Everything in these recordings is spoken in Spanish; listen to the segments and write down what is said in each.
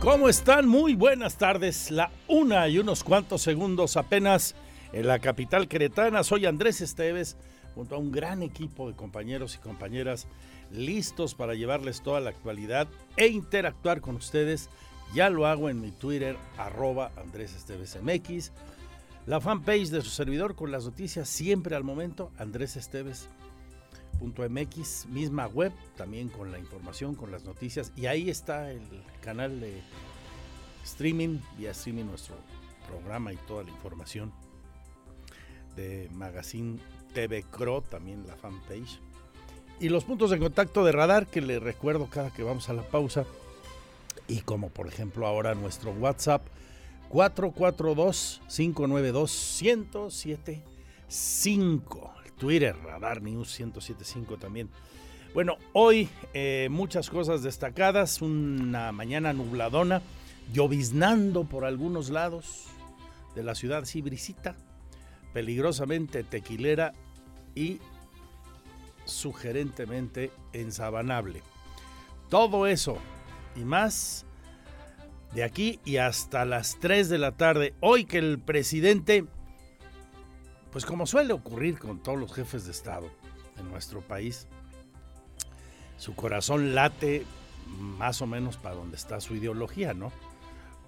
¿Cómo están? Muy buenas tardes. La una y unos cuantos segundos apenas en la capital queretana. Soy Andrés Esteves, junto a un gran equipo de compañeros y compañeras listos para llevarles toda la actualidad e interactuar con ustedes. Ya lo hago en mi Twitter, arroba Andrés Esteves MX. La fanpage de su servidor con las noticias siempre al momento, Andrés Esteves MX, misma web, también con la información, con las noticias. Y ahí está el canal de streaming, vía streaming nuestro programa y toda la información de Magazine TV Cro, también la fanpage. Y los puntos de contacto de radar que le recuerdo cada que vamos a la pausa. Y como por ejemplo ahora nuestro WhatsApp 442-592-1075. Twitter, Radar News 1075 también. Bueno, hoy eh, muchas cosas destacadas, una mañana nubladona, lloviznando por algunos lados de la ciudad, sí, peligrosamente tequilera y sugerentemente ensabanable. Todo eso y más de aquí y hasta las 3 de la tarde. Hoy que el presidente pues como suele ocurrir con todos los jefes de Estado en nuestro país, su corazón late más o menos para donde está su ideología, ¿no?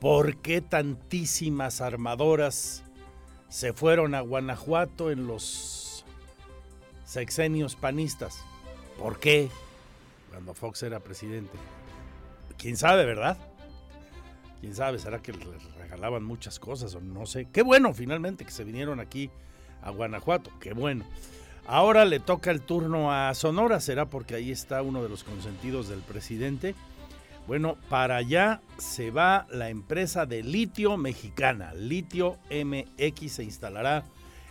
¿Por qué tantísimas armadoras se fueron a Guanajuato en los sexenios panistas? ¿Por qué? Cuando Fox era presidente. ¿Quién sabe, verdad? ¿Quién sabe? ¿Será que les regalaban muchas cosas o no sé? Qué bueno finalmente que se vinieron aquí a Guanajuato, qué bueno. Ahora le toca el turno a Sonora, será porque ahí está uno de los consentidos del presidente. Bueno, para allá se va la empresa de litio mexicana. Litio MX se instalará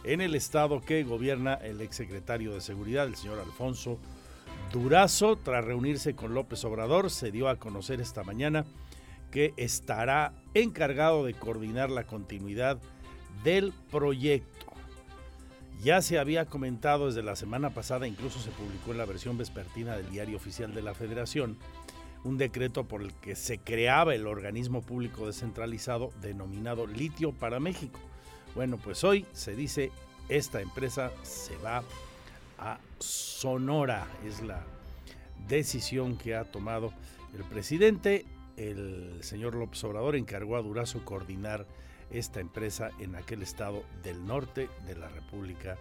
en el estado que gobierna el exsecretario de Seguridad, el señor Alfonso Durazo. Tras reunirse con López Obrador, se dio a conocer esta mañana que estará encargado de coordinar la continuidad del proyecto. Ya se había comentado desde la semana pasada, incluso se publicó en la versión vespertina del Diario Oficial de la Federación, un decreto por el que se creaba el organismo público descentralizado denominado Litio para México. Bueno, pues hoy se dice esta empresa se va a Sonora. Es la decisión que ha tomado el presidente. El señor López Obrador encargó a Durazo coordinar esta empresa en aquel estado del norte de la República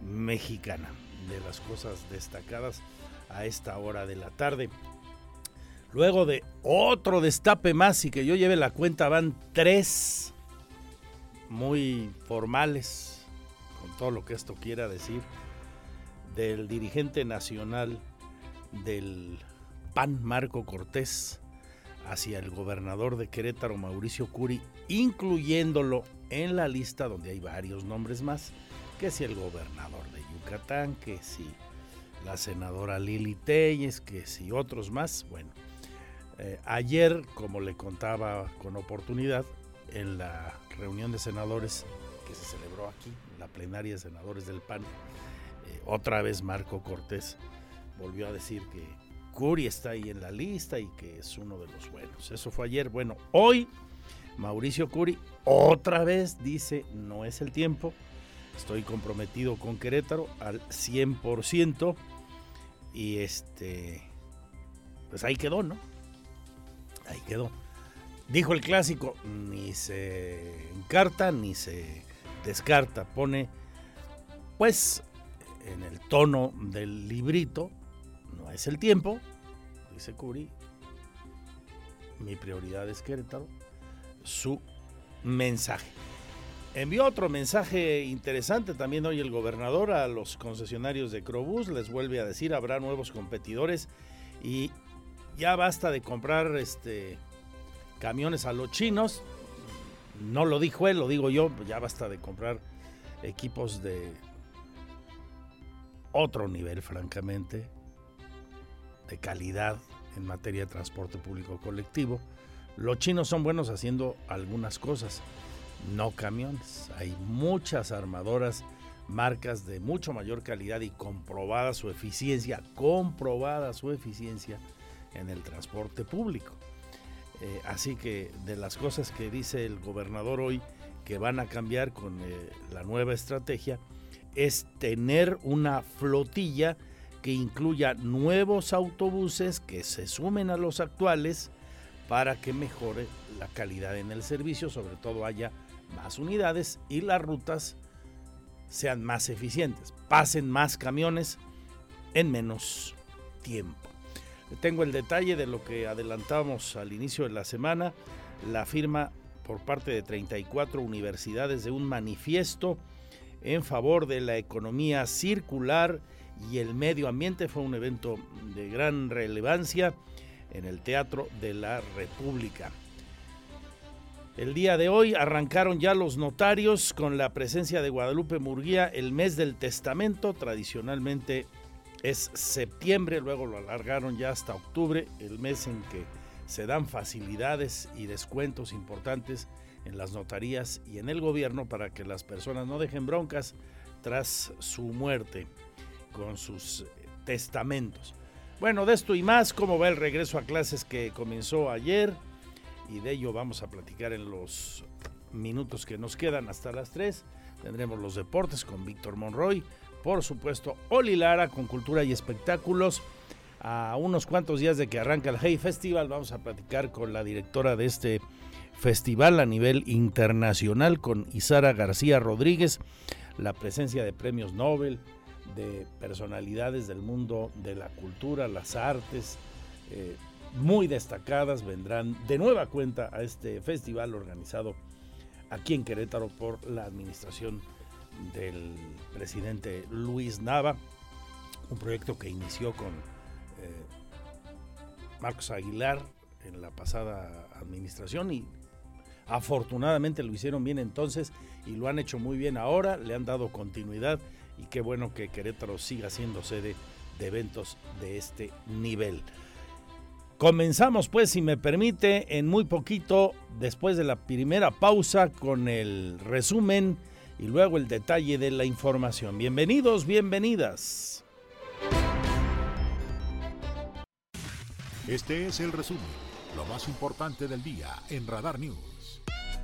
Mexicana. De las cosas destacadas a esta hora de la tarde. Luego de otro destape más y que yo lleve la cuenta, van tres muy formales, con todo lo que esto quiera decir, del dirigente nacional del PAN, Marco Cortés, hacia el gobernador de Querétaro, Mauricio Curi, incluyéndolo en la lista donde hay varios nombres más, que si el gobernador de Yucatán, que si la senadora Lili Telles, que si otros más. Bueno, eh, ayer, como le contaba con oportunidad, en la reunión de senadores que se celebró aquí, la plenaria de senadores del PAN, eh, otra vez Marco Cortés volvió a decir que Curi está ahí en la lista y que es uno de los buenos. Eso fue ayer. Bueno, hoy Mauricio Curi otra vez dice, no es el tiempo, estoy comprometido con Querétaro al 100% y este, pues ahí quedó, ¿no? Ahí quedó. Dijo el clásico, ni se encarta ni se descarta, pone pues en el tono del librito, no es el tiempo, dice Curi, mi prioridad es Querétaro, su mensaje. Envió otro mensaje interesante también hoy el gobernador a los concesionarios de Crobús, les vuelve a decir, habrá nuevos competidores y ya basta de comprar este camiones a los chinos. No lo dijo él, lo digo yo, ya basta de comprar equipos de otro nivel, francamente, de calidad en materia de transporte público colectivo. Los chinos son buenos haciendo algunas cosas, no camiones. Hay muchas armadoras, marcas de mucho mayor calidad y comprobada su eficiencia, comprobada su eficiencia en el transporte público. Eh, así que de las cosas que dice el gobernador hoy que van a cambiar con eh, la nueva estrategia es tener una flotilla que incluya nuevos autobuses que se sumen a los actuales para que mejore la calidad en el servicio, sobre todo haya más unidades y las rutas sean más eficientes, pasen más camiones en menos tiempo. Tengo el detalle de lo que adelantamos al inicio de la semana, la firma por parte de 34 universidades de un manifiesto en favor de la economía circular y el medio ambiente. Fue un evento de gran relevancia en el Teatro de la República. El día de hoy arrancaron ya los notarios con la presencia de Guadalupe Murguía el mes del testamento. Tradicionalmente es septiembre, luego lo alargaron ya hasta octubre, el mes en que se dan facilidades y descuentos importantes en las notarías y en el gobierno para que las personas no dejen broncas tras su muerte con sus testamentos. Bueno, de esto y más, cómo va el regreso a clases que comenzó ayer y de ello vamos a platicar en los minutos que nos quedan hasta las 3. Tendremos los deportes con Víctor Monroy, por supuesto Oli Lara con cultura y espectáculos. A unos cuantos días de que arranca el Hey Festival vamos a platicar con la directora de este festival a nivel internacional con Isara García Rodríguez, la presencia de premios Nobel, de personalidades del mundo de la cultura, las artes, eh, muy destacadas, vendrán de nueva cuenta a este festival organizado aquí en Querétaro por la administración del presidente Luis Nava, un proyecto que inició con eh, Marcos Aguilar en la pasada administración y Afortunadamente lo hicieron bien entonces y lo han hecho muy bien ahora, le han dado continuidad y qué bueno que Querétaro siga siendo sede de eventos de este nivel. Comenzamos pues, si me permite, en muy poquito, después de la primera pausa, con el resumen y luego el detalle de la información. Bienvenidos, bienvenidas. Este es el resumen, lo más importante del día en Radar News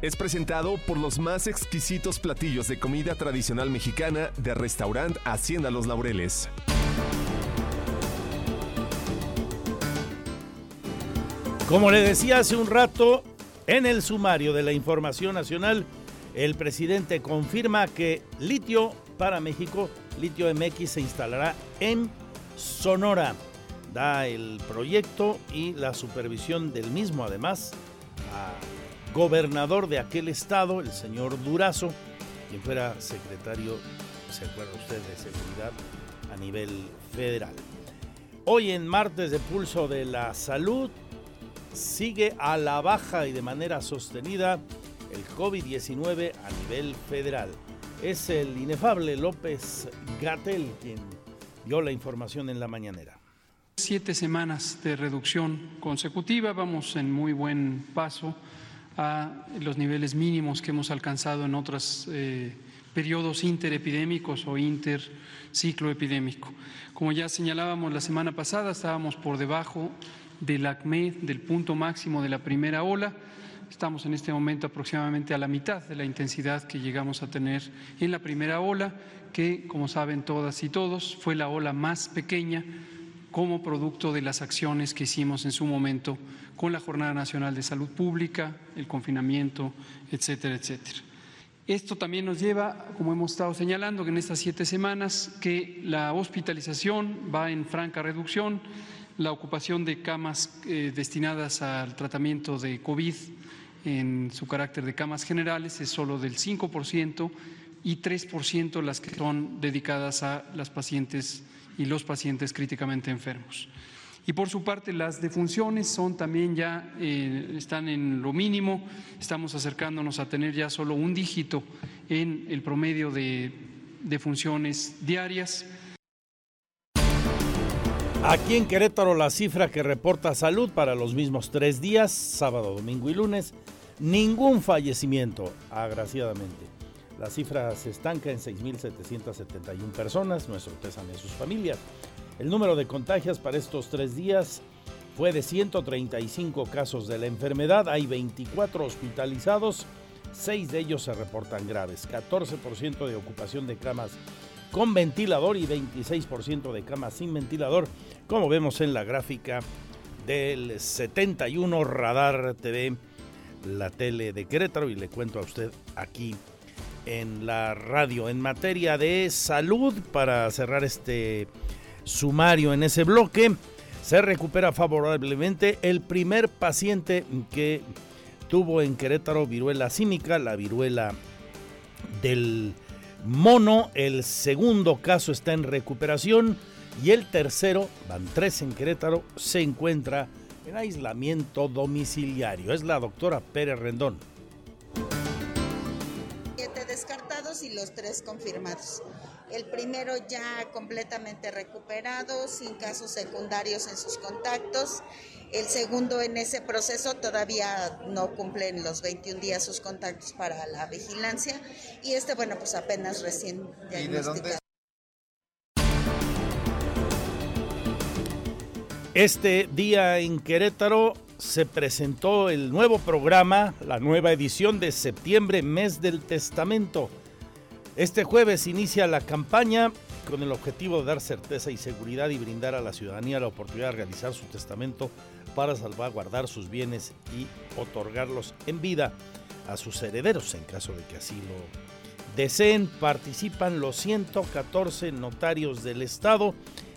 es presentado por los más exquisitos platillos de comida tradicional mexicana de restaurante Hacienda Los Laureles. Como le decía hace un rato, en el sumario de la información nacional, el presidente confirma que litio para México, litio MX, se instalará en Sonora. Da el proyecto y la supervisión del mismo, además, a gobernador de aquel estado, el señor Durazo, quien fuera secretario, se acuerda usted, de seguridad a nivel federal. Hoy en martes de pulso de la salud sigue a la baja y de manera sostenida el COVID-19 a nivel federal. Es el inefable López Gatel quien dio la información en la mañanera. Siete semanas de reducción consecutiva, vamos en muy buen paso a los niveles mínimos que hemos alcanzado en otros eh, periodos interepidémicos o interciclo epidémico. Como ya señalábamos la semana pasada, estábamos por debajo del ACME, del punto máximo de la primera ola. Estamos en este momento aproximadamente a la mitad de la intensidad que llegamos a tener en la primera ola, que, como saben todas y todos, fue la ola más pequeña como producto de las acciones que hicimos en su momento con la Jornada Nacional de Salud Pública, el confinamiento, etcétera, etcétera. Esto también nos lleva, como hemos estado señalando, que en estas siete semanas que la hospitalización va en franca reducción, la ocupación de camas eh, destinadas al tratamiento de COVID en su carácter de camas generales es solo del 5% y 3% las que son dedicadas a las pacientes y los pacientes críticamente enfermos. Y por su parte, las defunciones son también ya, eh, están en lo mínimo, estamos acercándonos a tener ya solo un dígito en el promedio de defunciones diarias. Aquí en Querétaro la cifra que reporta salud para los mismos tres días, sábado, domingo y lunes, ningún fallecimiento, agraciadamente. La cifra se estanca en 6.771 personas, nuestro pésame a sus familias. El número de contagios para estos tres días fue de 135 casos de la enfermedad, hay 24 hospitalizados, 6 de ellos se reportan graves, 14% de ocupación de camas con ventilador y 26% de camas sin ventilador, como vemos en la gráfica del 71 Radar TV, la tele de Querétaro, y le cuento a usted aquí en la radio. En materia de salud, para cerrar este sumario en ese bloque, se recupera favorablemente el primer paciente que tuvo en Querétaro viruela símica, la viruela del mono. El segundo caso está en recuperación y el tercero, van tres en Querétaro, se encuentra en aislamiento domiciliario. Es la doctora Pérez Rendón. Descartados y los tres confirmados. El primero ya completamente recuperado, sin casos secundarios en sus contactos. El segundo en ese proceso todavía no cumplen los 21 días sus contactos para la vigilancia. Y este, bueno, pues apenas recién diagnosticado. Este día en Querétaro se presentó el nuevo programa, la nueva edición de septiembre, mes del testamento. Este jueves inicia la campaña con el objetivo de dar certeza y seguridad y brindar a la ciudadanía la oportunidad de realizar su testamento para salvaguardar sus bienes y otorgarlos en vida a sus herederos en caso de que así lo deseen. Participan los 114 notarios del Estado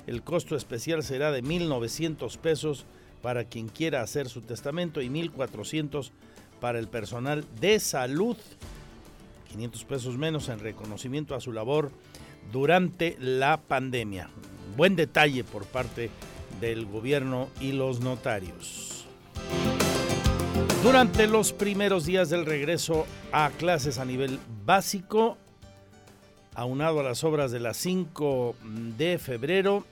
el costo especial será de 1.900 pesos para quien quiera hacer su testamento y 1.400 para el personal de salud. 500 pesos menos en reconocimiento a su labor durante la pandemia. Buen detalle por parte del gobierno y los notarios. Durante los primeros días del regreso a clases a nivel básico, aunado a las obras de las 5 de febrero,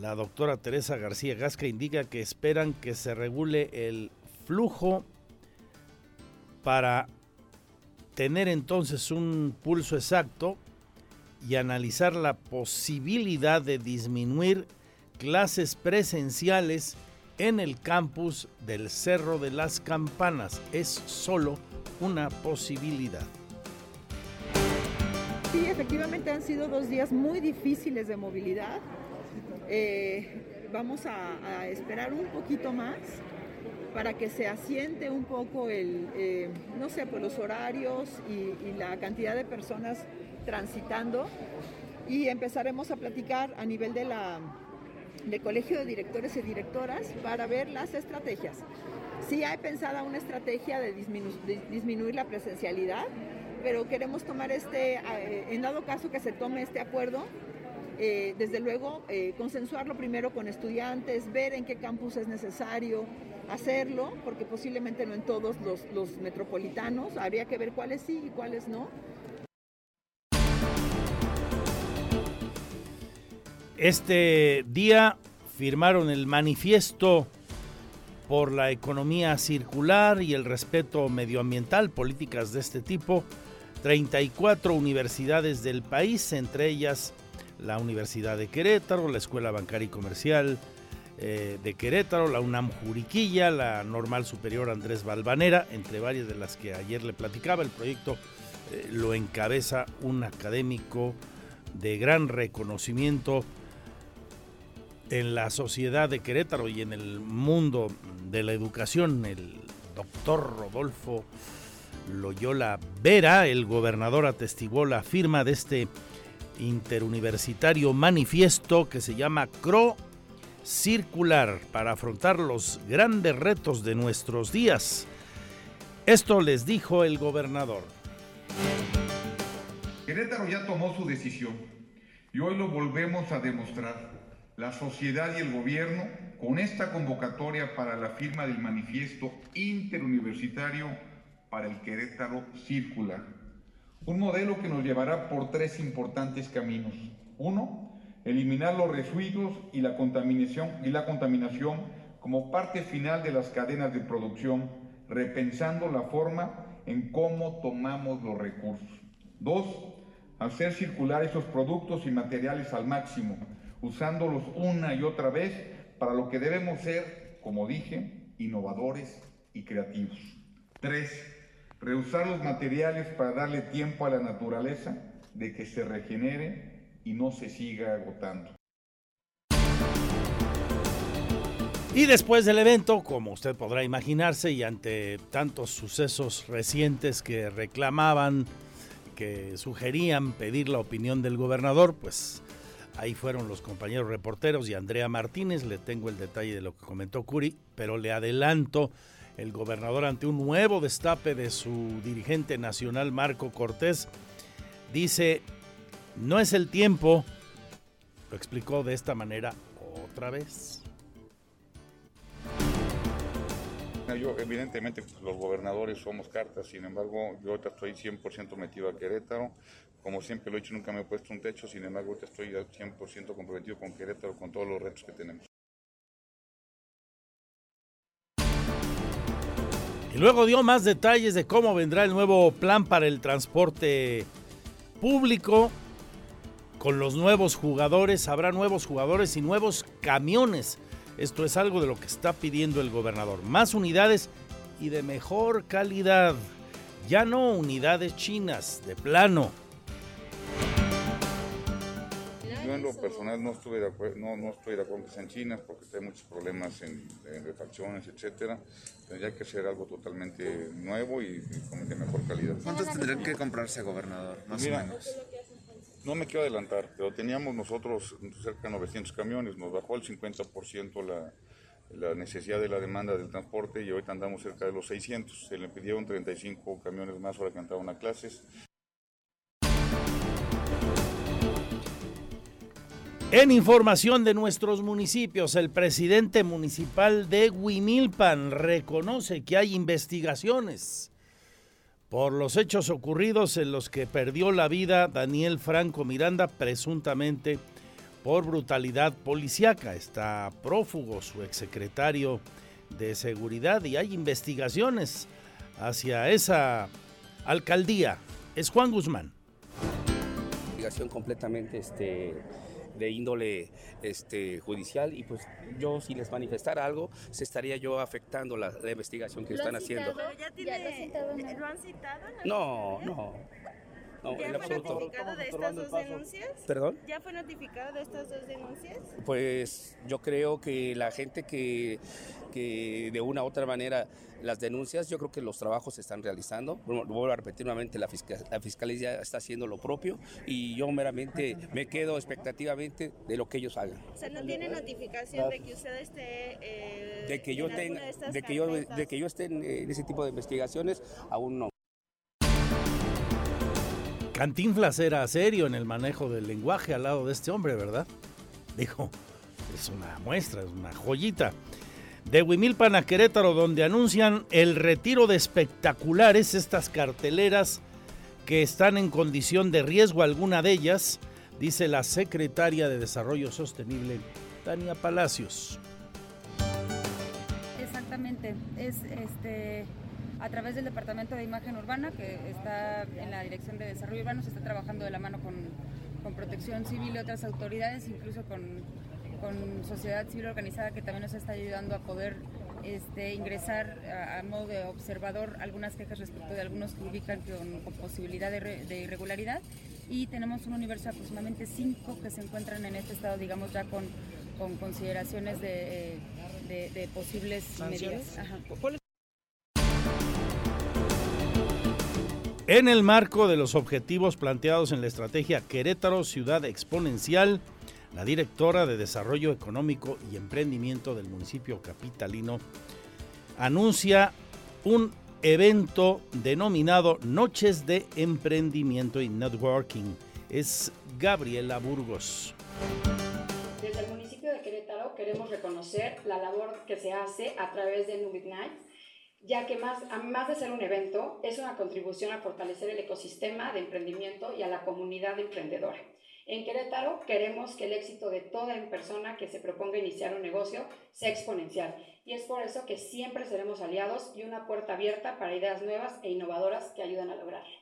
la doctora Teresa García Gasca indica que esperan que se regule el flujo para tener entonces un pulso exacto y analizar la posibilidad de disminuir clases presenciales en el campus del Cerro de las Campanas. Es solo una posibilidad. Sí, efectivamente han sido dos días muy difíciles de movilidad. Eh, vamos a, esperar un poquito más para que se asiente un poco el, eh, no sé, pues los horarios y, la cantidad de personas transitando y empezaremos a platicar a nivel de la de colegio de directores y directoras para ver las estrategias. Sí hay pensada una estrategia de, de disminuir la presencialidad, pero queremos tomar este, eh, en dado caso que se tome este acuerdo, eh, desde luego, eh, consensuarlo primero con estudiantes, ver en qué campus es necesario hacerlo, porque posiblemente no en todos los, los metropolitanos, habría que ver cuáles sí y cuáles no. Este día firmaron el manifiesto por la economía circular y el respeto medioambiental, políticas de este tipo, 34 universidades del país, entre ellas la Universidad de Querétaro, la Escuela Bancaria y Comercial eh, de Querétaro, la UNAM Juriquilla, la Normal Superior Andrés Balvanera, entre varias de las que ayer le platicaba. El proyecto eh, lo encabeza un académico de gran reconocimiento en la sociedad de Querétaro y en el mundo de la educación, el doctor Rodolfo Loyola Vera, el gobernador atestiguó la firma de este interuniversitario manifiesto que se llama CRO Circular para afrontar los grandes retos de nuestros días. Esto les dijo el gobernador. Querétaro ya tomó su decisión y hoy lo volvemos a demostrar. La sociedad y el gobierno con esta convocatoria para la firma del manifiesto interuniversitario para el Querétaro Circular un modelo que nos llevará por tres importantes caminos. Uno, eliminar los residuos y la contaminación, y la contaminación como parte final de las cadenas de producción, repensando la forma en cómo tomamos los recursos. Dos, hacer circular esos productos y materiales al máximo, usándolos una y otra vez para lo que debemos ser, como dije, innovadores y creativos. Tres, reusar los materiales para darle tiempo a la naturaleza de que se regenere y no se siga agotando. Y después del evento, como usted podrá imaginarse, y ante tantos sucesos recientes que reclamaban, que sugerían pedir la opinión del gobernador, pues ahí fueron los compañeros reporteros y Andrea Martínez, le tengo el detalle de lo que comentó Curi, pero le adelanto, el gobernador ante un nuevo destape de su dirigente nacional Marco Cortés, dice, no es el tiempo, lo explicó de esta manera otra vez. Yo, evidentemente, pues, los gobernadores somos cartas, sin embargo, yo ahorita estoy 100% metido a Querétaro. Como siempre lo he dicho, nunca me he puesto un techo, sin embargo, ahorita estoy 100% comprometido con Querétaro, con todos los retos que tenemos. Luego dio más detalles de cómo vendrá el nuevo plan para el transporte público. Con los nuevos jugadores, habrá nuevos jugadores y nuevos camiones esto es algo de lo que está pidiendo el gobernador. Más unidades y de mejor calidad. Ya no unidades chinas, de plano. Yo en lo personal no, estuve de acuerdo, no, no estoy de acuerdo que sean chinas porque hay muchos problemas en, refacciones, etcétera. Tendría que ser algo totalmente nuevo y, de mejor calidad. ¿Cuántos tendrían que comprarse, gobernador? Más o menos. No me quiero adelantar, pero teníamos nosotros cerca de 900 camiones, nos bajó el 50% la, la necesidad de la demanda del transporte y ahorita andamos cerca de los 600. Se le pidieron 35 camiones más para que entraban a clases. En información de nuestros municipios, el presidente municipal de Huimilpan reconoce que hay investigaciones por los hechos ocurridos en los que perdió la vida Daniel Franco Miranda, presuntamente por brutalidad policíaca. Está prófugo su exsecretario de Seguridad y hay investigaciones hacia esa alcaldía. Es Juan Guzmán. Investigación completamente este, de índole este, judicial y pues yo si les manifestara algo, se estaría yo afectando la, investigación que están haciendo. ¿Ya, tiene, ¿Lo han citado? No, no. No, ¿Ya fue notificado de estas dos denuncias? ¿Perdón? ¿Ya fue notificado de estas dos denuncias? Pues yo creo que la gente que, que de una u otra manera las denuncias, yo creo que los trabajos se están realizando. Vuelvo a repetir nuevamente, la, la Fiscalía está haciendo lo propio y yo meramente me quedo expectativamente de lo que ellos hagan. O sea, no tiene notificación de que usted esté... Eh, de que yo tenga, de, que yo, de que yo esté en ese tipo de investigaciones, aún no. Cantinflas era serio en el manejo del lenguaje al lado de este hombre, ¿verdad? Dijo, es una muestra, es una joyita. De Huimilpan a Querétaro, donde anuncian el retiro de espectaculares, estas carteleras que están en condición de riesgo, alguna de ellas, dice la secretaria de Desarrollo Sostenible, Tania Palacios. Exactamente, es este a través del Departamento de Imagen Urbana, que está en la Dirección de Desarrollo Urbano, se está trabajando de la mano con, con Protección Civil y otras autoridades, incluso con, con, sociedad civil organizada que también nos está ayudando a poder este, ingresar a, modo de observador algunas quejas respecto de algunos que ubican con, posibilidad de, de, irregularidad. Y tenemos un universo de aproximadamente cinco que se encuentran en este estado, digamos, ya con, con consideraciones de, de, posibles medidas. En el marco de los objetivos planteados en la estrategia Querétaro Ciudad Exponencial, la directora de Desarrollo Económico y Emprendimiento del municipio capitalino anuncia un evento denominado Noches de Emprendimiento y Networking. Es Gabriela Burgos. Desde el municipio de Querétaro queremos reconocer la labor que se hace a través de Nubic Nights ya que más, más de ser un evento, es una contribución a fortalecer el ecosistema de emprendimiento y a la comunidad emprendedora. En Querétaro queremos que el éxito de toda persona que se proponga iniciar un negocio sea exponencial y es por eso que siempre seremos aliados y una puerta abierta para ideas nuevas e innovadoras que ayuden a lograrlo.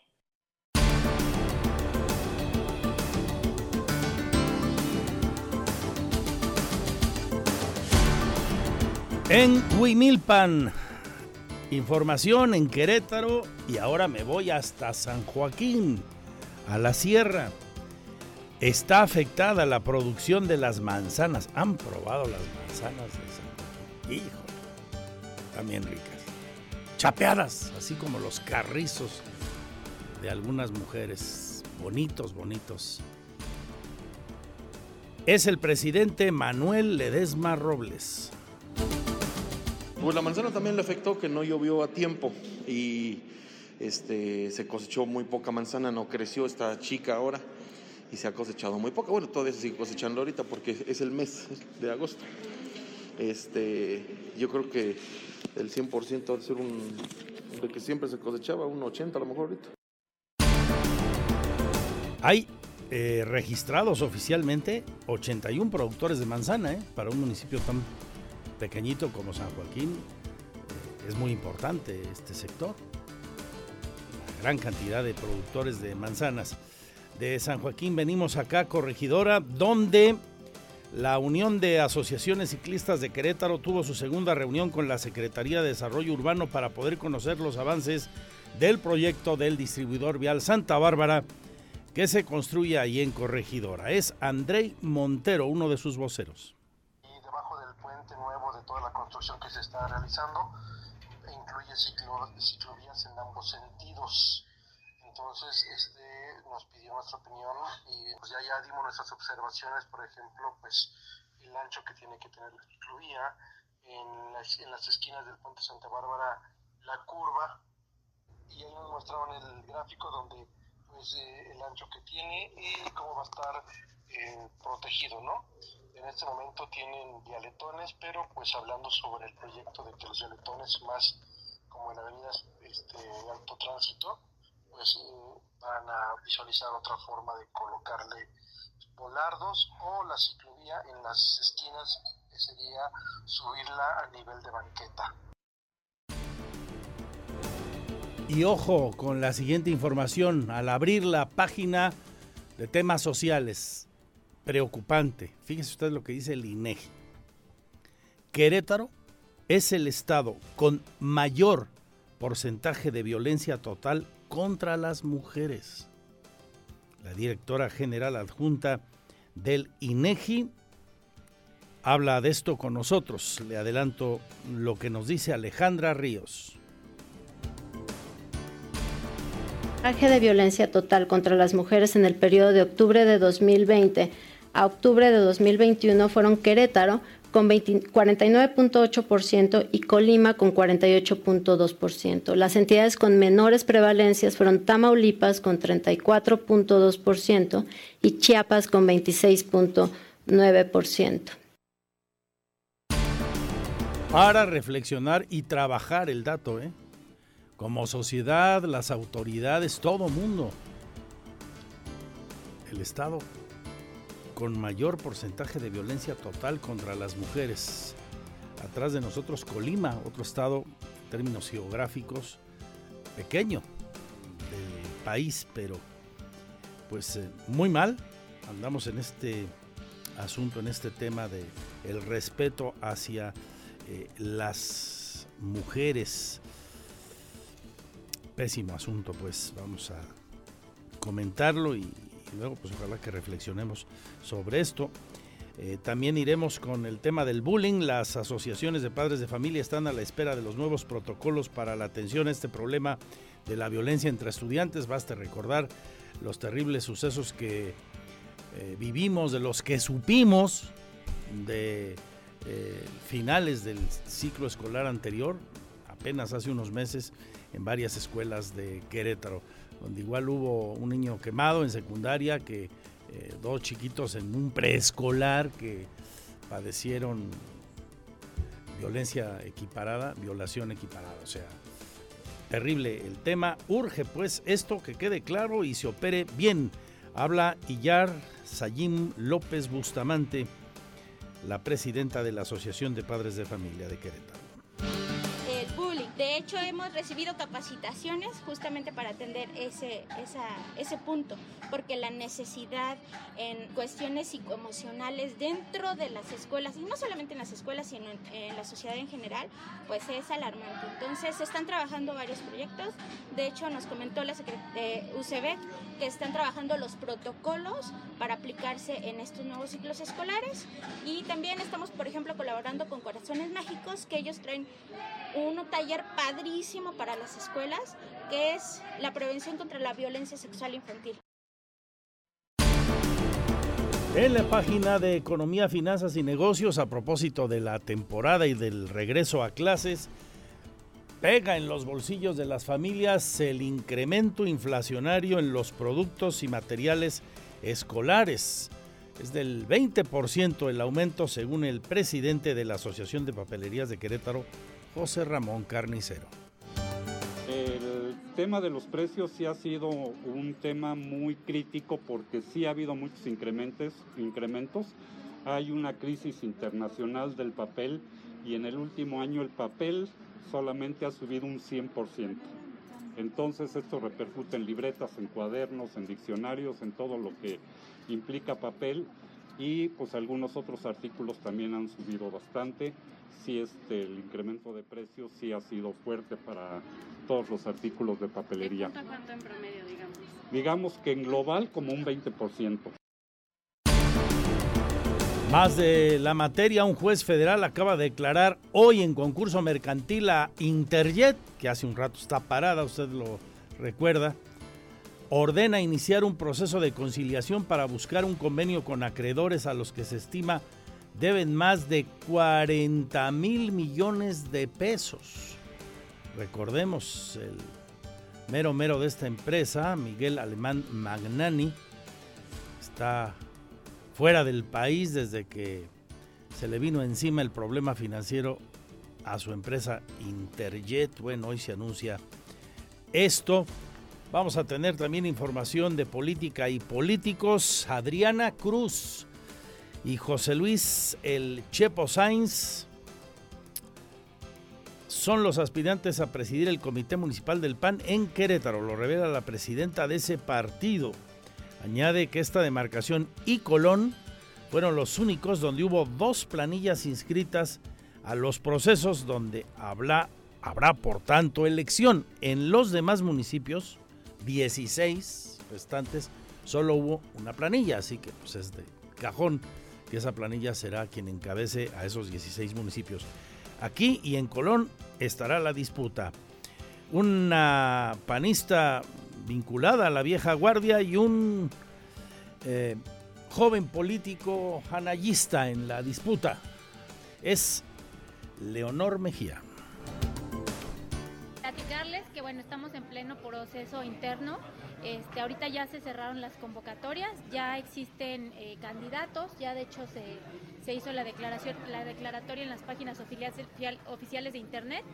En Huimilpan, información en Querétaro y ahora me voy hasta San Joaquín, a la sierra. Está afectada la producción de las manzanas. ¿Han probado las manzanas de San Joaquín? Hijo, también ricas. Chapeadas, así como los carrizos de algunas mujeres. Bonitos, bonitos. Es el presidente Manuel Ledesma Robles. Pues la manzana también le afectó que no llovió a tiempo y este, se cosechó muy poca manzana, no creció, está chica ahora y se ha cosechado muy poca. Bueno, todavía se sigue cosechando ahorita porque es el mes de agosto. Este, yo creo que el 100% ha de ser un, de que siempre se cosechaba, un 80 a lo mejor ahorita. Hay eh, registrados oficialmente 81 productores de manzana, ¿eh? para un municipio tan pequeñito como San Joaquín. Eh, es muy importante este sector. Gran cantidad de productores de manzanas. De San Joaquín venimos acá, corregidora, donde la Unión de Asociaciones Ciclistas de Querétaro tuvo su segunda reunión con la Secretaría de Desarrollo Urbano para poder conocer los avances del proyecto del distribuidor vial Santa Bárbara que se construye ahí en Corregidora. Es Andrei Montero, uno de sus voceros. Y debajo del puente nuevo de toda la construcción que se está realizando, incluye ciclo, ciclovías en ambos sentidos. Entonces, este nos pidió nuestra opinión y pues ya, ya dimos nuestras observaciones, por ejemplo, pues el ancho que tiene que tener la ciclovía, en las, en las esquinas del puente Santa Bárbara, la curva, y ahí nos mostraron el gráfico donde pues, eh, el ancho que tiene y cómo va a estar eh, protegido, ¿no? En este momento tienen dialetones, pero pues hablando sobre el proyecto de que los dialetones más como en avenidas este, de alto tránsito, pues van a visualizar otra forma de colocarle volardos o la ciclovía en las esquinas, que sería subirla a nivel de banqueta. Y ojo con la siguiente información, al abrir la página de temas sociales, preocupante. Fíjese usted lo que dice el INEGI. Querétaro es el estado con mayor porcentaje de violencia total contra las mujeres. La directora general adjunta del INEGI habla de esto con nosotros. Le adelanto lo que nos dice Alejandra Ríos. de violencia total contra las mujeres en el periodo de octubre de 2020 a octubre de 2021 fueron Querétaro con 49.8% y Colima con 48.2%. Las entidades con menores prevalencias fueron Tamaulipas con 34.2% y Chiapas con 26.9%. Para reflexionar y trabajar el dato, ¿eh? como sociedad, las autoridades, todo mundo. El Estado con mayor porcentaje de violencia total contra las mujeres. Atrás de nosotros Colima, otro estado en términos geográficos pequeño del país, pero pues eh, muy mal. Andamos en este asunto, en este tema de el respeto hacia eh, las mujeres pésimo asunto, pues vamos a comentarlo y, luego pues ojalá que reflexionemos sobre esto. Eh, también iremos con el tema del bullying. Las asociaciones de padres de familia están a la espera de los nuevos protocolos para la atención a este problema de la violencia entre estudiantes. Basta recordar los terribles sucesos que eh, vivimos, de los que supimos de eh, finales del ciclo escolar anterior, apenas hace unos meses, en varias escuelas de Querétaro, donde igual hubo un niño quemado en secundaria, que eh, dos chiquitos en un preescolar que padecieron violencia equiparada, violación equiparada, o sea, terrible el tema. Urge pues esto que quede claro y se opere bien. Habla Iyar Sayim López Bustamante, la presidenta de la Asociación de Padres de Familia de Querétaro De hecho, hemos recibido capacitaciones justamente para atender ese, ese punto, porque la necesidad en cuestiones psicoemocionales dentro de las escuelas, y no solamente en las escuelas, sino en, la sociedad en general, pues es alarmante. Entonces, se están trabajando varios proyectos. De hecho, nos comentó la de UCB que están trabajando los protocolos para aplicarse en estos nuevos ciclos escolares. Y también estamos, por ejemplo, colaborando con Corazones Mágicos, que ellos traen un taller padrísimo para las escuelas, que es la prevención contra la violencia sexual infantil. En la página de Economía, Finanzas y Negocios, a propósito de la temporada y del regreso a clases, pega en los bolsillos de las familias el incremento inflacionario en los productos y materiales escolares. Es del 20% el aumento según el presidente de la Asociación de Papelerías de Querétaro, José Ramón Carnicero. El tema de los precios sí ha sido un tema muy crítico porque sí ha habido muchos incrementos, incrementos. Hay una crisis internacional del papel y en el último año el papel solamente ha subido un 100%. Entonces esto repercute en libretas, en cuadernos, en diccionarios, en todo lo que implica papel y pues algunos otros artículos también han subido bastante sí este, el incremento de precios sí ha sido fuerte para todos los artículos de papelería. ¿Cuánto en promedio, digamos? Digamos que en global como un 20%. Más de la materia, un juez federal acaba de declarar hoy en concurso mercantil a Interjet, que hace un rato está parada, usted lo recuerda, ordena iniciar un proceso de conciliación para buscar un convenio con acreedores a los que se estima deben más de 40 mil millones de pesos. Recordemos, el mero mero de esta empresa, Miguel Alemán Magnani, está fuera del país desde que se le vino encima el problema financiero a su empresa Interjet. Bueno, hoy se anuncia esto. Vamos a tener también información de política y políticos. Adriana Cruz y José Luis El Chepo Sainz son los aspirantes a presidir el Comité Municipal del PAN en Querétaro, lo revela la presidenta de ese partido. Añade que esta demarcación y Colón fueron los únicos donde hubo dos planillas inscritas a los procesos donde habrá, habrá por tanto elección. En los demás municipios, 16 restantes, solo hubo una planilla, así que pues es de cajón que esa planilla será quien encabece a esos 16 municipios. Aquí y en Colón estará la disputa. Una panista vinculada a la vieja guardia y un eh, joven político hanayista en la disputa. Es Leonor Mejía que bueno, estamos en pleno proceso interno. Este, ahorita ya se cerraron las convocatorias, ya existen eh, candidatos, ya de hecho se, se, hizo la declaración, la declaratoria en las páginas oficiales de internet.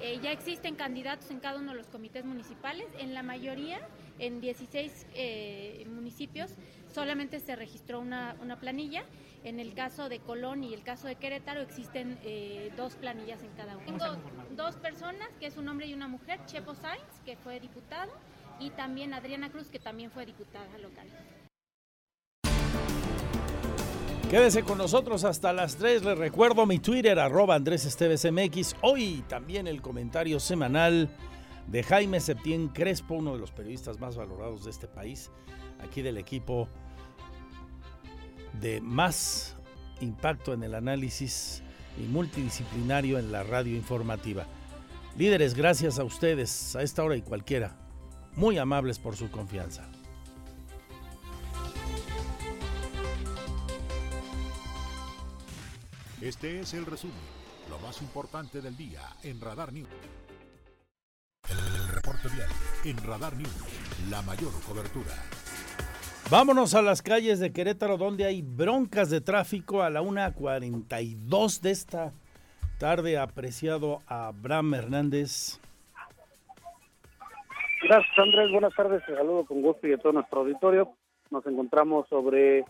Eh, ya existen candidatos en cada uno de los comités municipales, en la mayoría, en 16 eh, municipios, solamente se registró una, una planilla. En el caso de Colón y el caso de Querétaro existen eh, dos planillas en cada uno. Tengo dos personas, que es un hombre y una mujer, Chepo Sainz, que fue diputado, y también Adriana Cruz, que también fue diputada local. Quédese con nosotros hasta las 3. Les recuerdo mi Twitter, arroba Andrés Esteves MX. Hoy también el comentario semanal de Jaime Septién Crespo, uno de los periodistas más valorados de este país, aquí del equipo de más impacto en el análisis y multidisciplinario en la radio informativa. Líderes, gracias a ustedes, a esta hora y cualquiera. Muy amables por su confianza. Este es el resumen, lo más importante del día en Radar News. El reporte vial en Radar News, la mayor cobertura. Vámonos a las calles de Querétaro donde hay broncas de tráfico a la 1.42 de esta tarde. Apreciado Abraham Hernández. Gracias Andrés, buenas tardes, te saludo con gusto y a todo nuestro auditorio. Nos encontramos sobre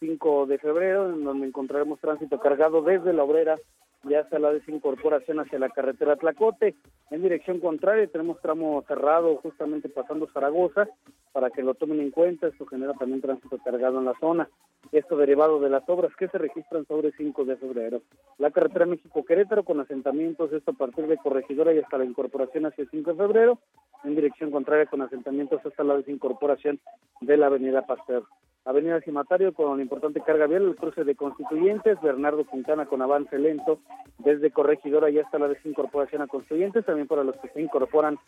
5 de febrero, en donde encontraremos tránsito cargado desde la obrera y hasta la desincorporación hacia la carretera Tlacote. En dirección contraria tenemos tramo cerrado justamente pasando Zaragoza para que lo tomen en cuenta. Esto genera también tránsito cargado en la zona. Esto derivado de las obras que se registran sobre 5 de febrero. La carretera México-Querétaro con asentamientos, esto a partir de Corregidora y hasta la incorporación hacia 5 de febrero. En dirección contraria con asentamientos hasta la desincorporación de la avenida Pasteur. Avenida Cimatario con importante carga vial, el cruce de Constituyentes, Bernardo Quintana con avance lento desde Corregidora y hasta la desincorporación a Constituyentes, también para los que se incorporan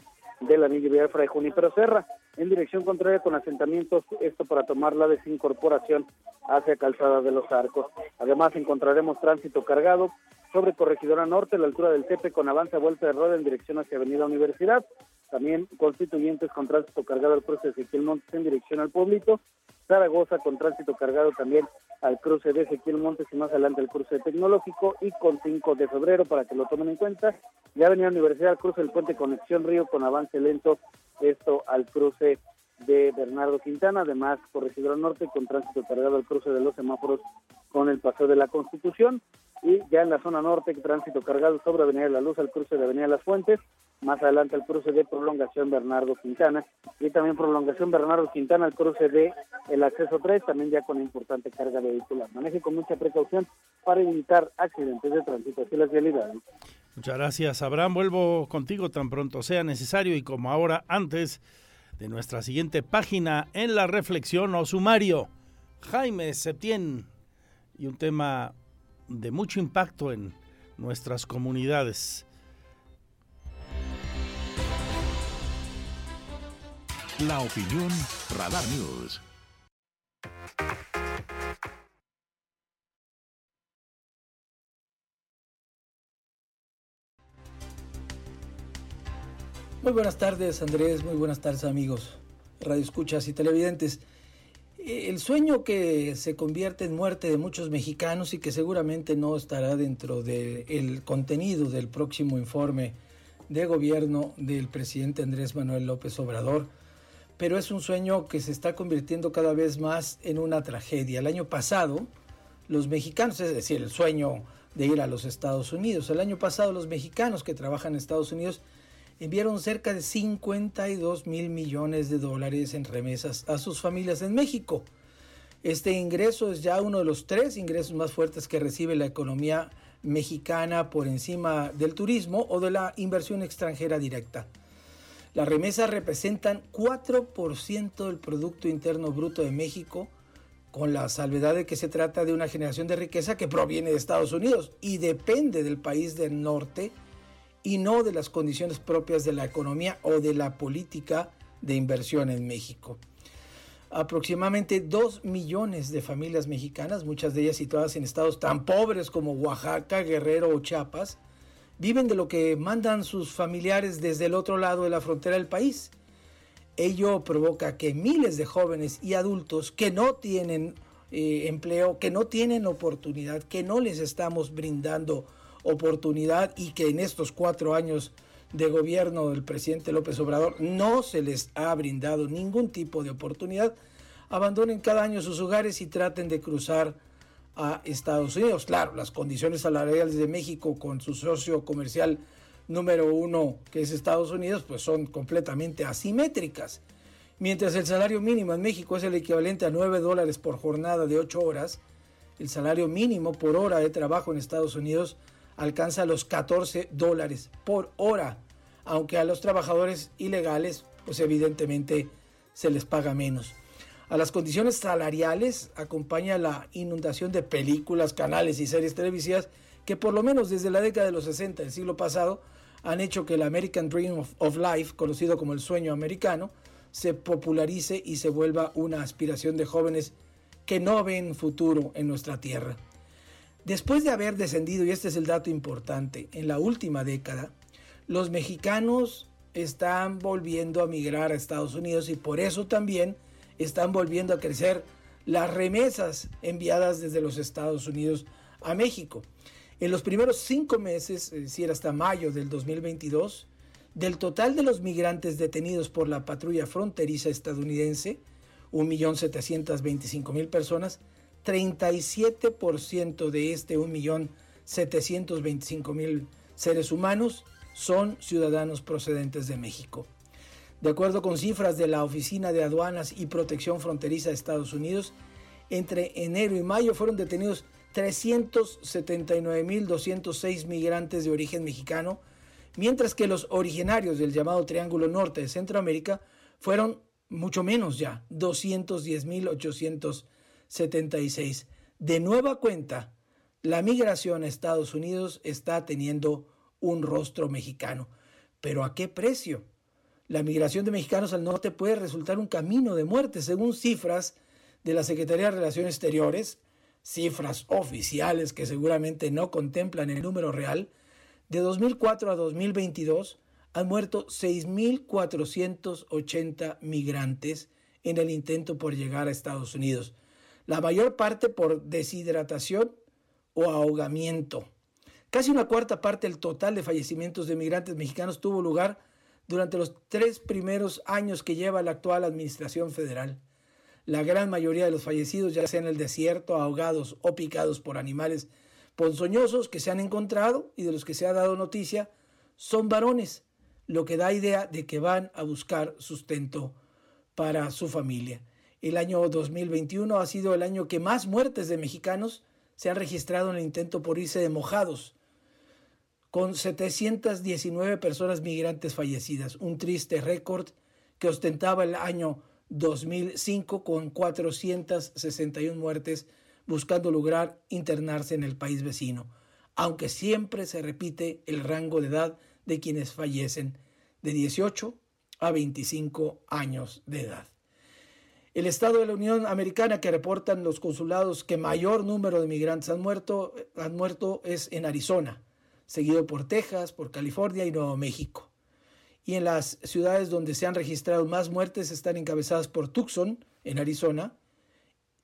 de la anillo vial Fray Junípero Serra, en dirección contraria con asentamientos, esto para tomar la desincorporación hacia Calzada de los Arcos. Además encontraremos tránsito cargado sobre Corregidora Norte, a la altura del Tepe, con avance a vuelta de rueda en dirección hacia Avenida Universidad, también constituyentes con tránsito cargado al cruce de Ezequiel Montes en dirección al pueblito, Zaragoza con tránsito cargado también al cruce de Ezequiel Montes y más adelante el cruce tecnológico y con 5 de febrero para que lo tomen en cuenta. Ya venía Universidad, cruce del puente Conexión Río con avance lento, esto al cruce de Bernardo Quintana, además Corregidora Norte con tránsito cargado al cruce de los semáforos con el Paseo de la Constitución y ya en la zona norte tránsito cargado sobre Avenida de la Luz al cruce de Avenida Las Fuentes, más adelante al cruce de prolongación Bernardo Quintana y también prolongación Bernardo Quintana al cruce de el acceso 3 también ya con importante carga vehicular. Maneje con mucha precaución para evitar accidentes de tránsito y las vialidades. Muchas gracias, Abraham. Vuelvo contigo tan pronto sea necesario y como ahora antes de nuestra siguiente página en la reflexión o sumario. Jaime Septién y un tema de mucho impacto en nuestras comunidades. La opinión Radar News. Muy buenas tardes Andrés, muy buenas tardes amigos, radio escuchas y televidentes. Eh, el sueño que se convierte en muerte de muchos mexicanos y que seguramente no estará dentro del contenido del próximo informe de gobierno del presidente Andrés Manuel López Obrador, pero es un sueño que se está convirtiendo cada vez más en una tragedia. El año pasado, los mexicanos, es decir, el sueño de ir a los Estados Unidos, el año pasado los mexicanos que trabajan en Estados Unidos enviaron cerca de 52 mil millones de dólares en remesas a sus familias en México. Este ingreso es ya uno de los tres ingresos más fuertes que recibe la economía mexicana por encima del turismo o de la inversión extranjera directa. Las remesas representan 4% del Producto Interno Bruto de México, con la salvedad de que se trata de una generación de riqueza que proviene de Estados Unidos y depende del país del norte y no de las condiciones propias de la economía o de la política de inversión en México. Aproximadamente 2 millones de familias mexicanas, muchas de ellas situadas en estados tan pobres como Oaxaca, Guerrero o Chiapas, viven de lo que mandan sus familiares desde el otro lado de la frontera del país. Ello provoca que miles de jóvenes y adultos que no tienen eh, empleo, que no tienen oportunidad, que no les estamos brindando oportunidad y que en estos cuatro años de gobierno del presidente López Obrador no se les ha brindado ningún tipo de oportunidad, abandonen cada año sus hogares y traten de cruzar a Estados Unidos. Claro, las condiciones salariales de México con su socio comercial número uno, que es Estados Unidos, pues son completamente asimétricas. Mientras el salario mínimo en México es el equivalente a 9 dólares por jornada de 8 horas, el salario mínimo por hora de trabajo en Estados Unidos alcanza los 14 dólares por hora, aunque a los trabajadores ilegales, pues evidentemente se les paga menos. A las condiciones salariales acompaña la inundación de películas, canales y series televisivas que por lo menos desde la década de los 60 del siglo pasado han hecho que el American Dream of, of Life, conocido como el sueño americano, se popularice y se vuelva una aspiración de jóvenes que no ven futuro en nuestra tierra. Después de haber descendido, y este es el dato importante, en la última década, los mexicanos están volviendo a migrar a Estados Unidos y por eso también están volviendo a crecer las remesas enviadas desde los Estados Unidos a México. En los primeros cinco meses, es decir, hasta mayo del 2022, del total de los migrantes detenidos por la patrulla fronteriza estadounidense, 1.725.000 personas, 37% de este 1.725.000 seres humanos son ciudadanos procedentes de México. De acuerdo con cifras de la Oficina de Aduanas y Protección Fronteriza de Estados Unidos, entre enero y mayo fueron detenidos 379.206 migrantes de origen mexicano, mientras que los originarios del llamado Triángulo Norte de Centroamérica fueron mucho menos ya, 210.876. De nueva cuenta, la migración a Estados Unidos está teniendo un rostro mexicano. Pero ¿a qué precio? La migración de mexicanos al norte puede resultar un camino de muerte, según cifras de la Secretaría de Relaciones Exteriores, cifras oficiales que seguramente no contemplan el número real, de 2004 a 2022 han muerto 6.480 migrantes en el intento por llegar a Estados Unidos, la mayor parte por deshidratación o ahogamiento. Casi una cuarta parte del total de fallecimientos de migrantes mexicanos tuvo lugar durante los tres primeros años que lleva la actual administración federal. La gran mayoría de los fallecidos, ya sea en el desierto, ahogados o picados por animales ponzoñosos que se han encontrado y de los que se ha dado noticia, son varones, lo que da idea de que van a buscar sustento para su familia. El año 2021 ha sido el año que más muertes de mexicanos se han registrado en el intento por irse de mojados con 719 personas migrantes fallecidas, un triste récord que ostentaba el año 2005 con 461 muertes buscando lograr internarse en el país vecino, aunque siempre se repite el rango de edad de quienes fallecen, de 18 a 25 años de edad. El estado de la Unión Americana que reportan los consulados que mayor número de migrantes han muerto, han muerto es en Arizona, seguido por Texas, por California y Nuevo México. Y en las ciudades donde se han registrado más muertes están encabezadas por Tucson, en Arizona,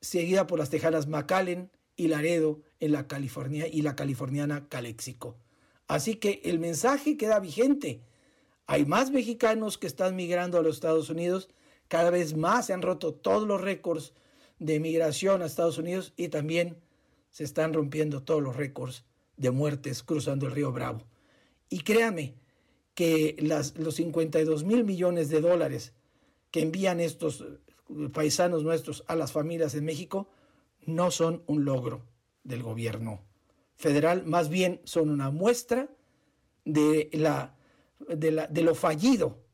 seguida por las tejanas McAllen y Laredo en la California y la californiana Calexico. Así que el mensaje queda vigente. Hay más mexicanos que están migrando a los Estados Unidos, cada vez más se han roto todos los récords de migración a Estados Unidos y también se están rompiendo todos los récords de muertes cruzando el río Bravo. Y créame que las, los 52 mil millones de dólares que envían estos eh, paisanos nuestros a las familias en México no son un logro del gobierno federal, más bien son una muestra de, de lo fallido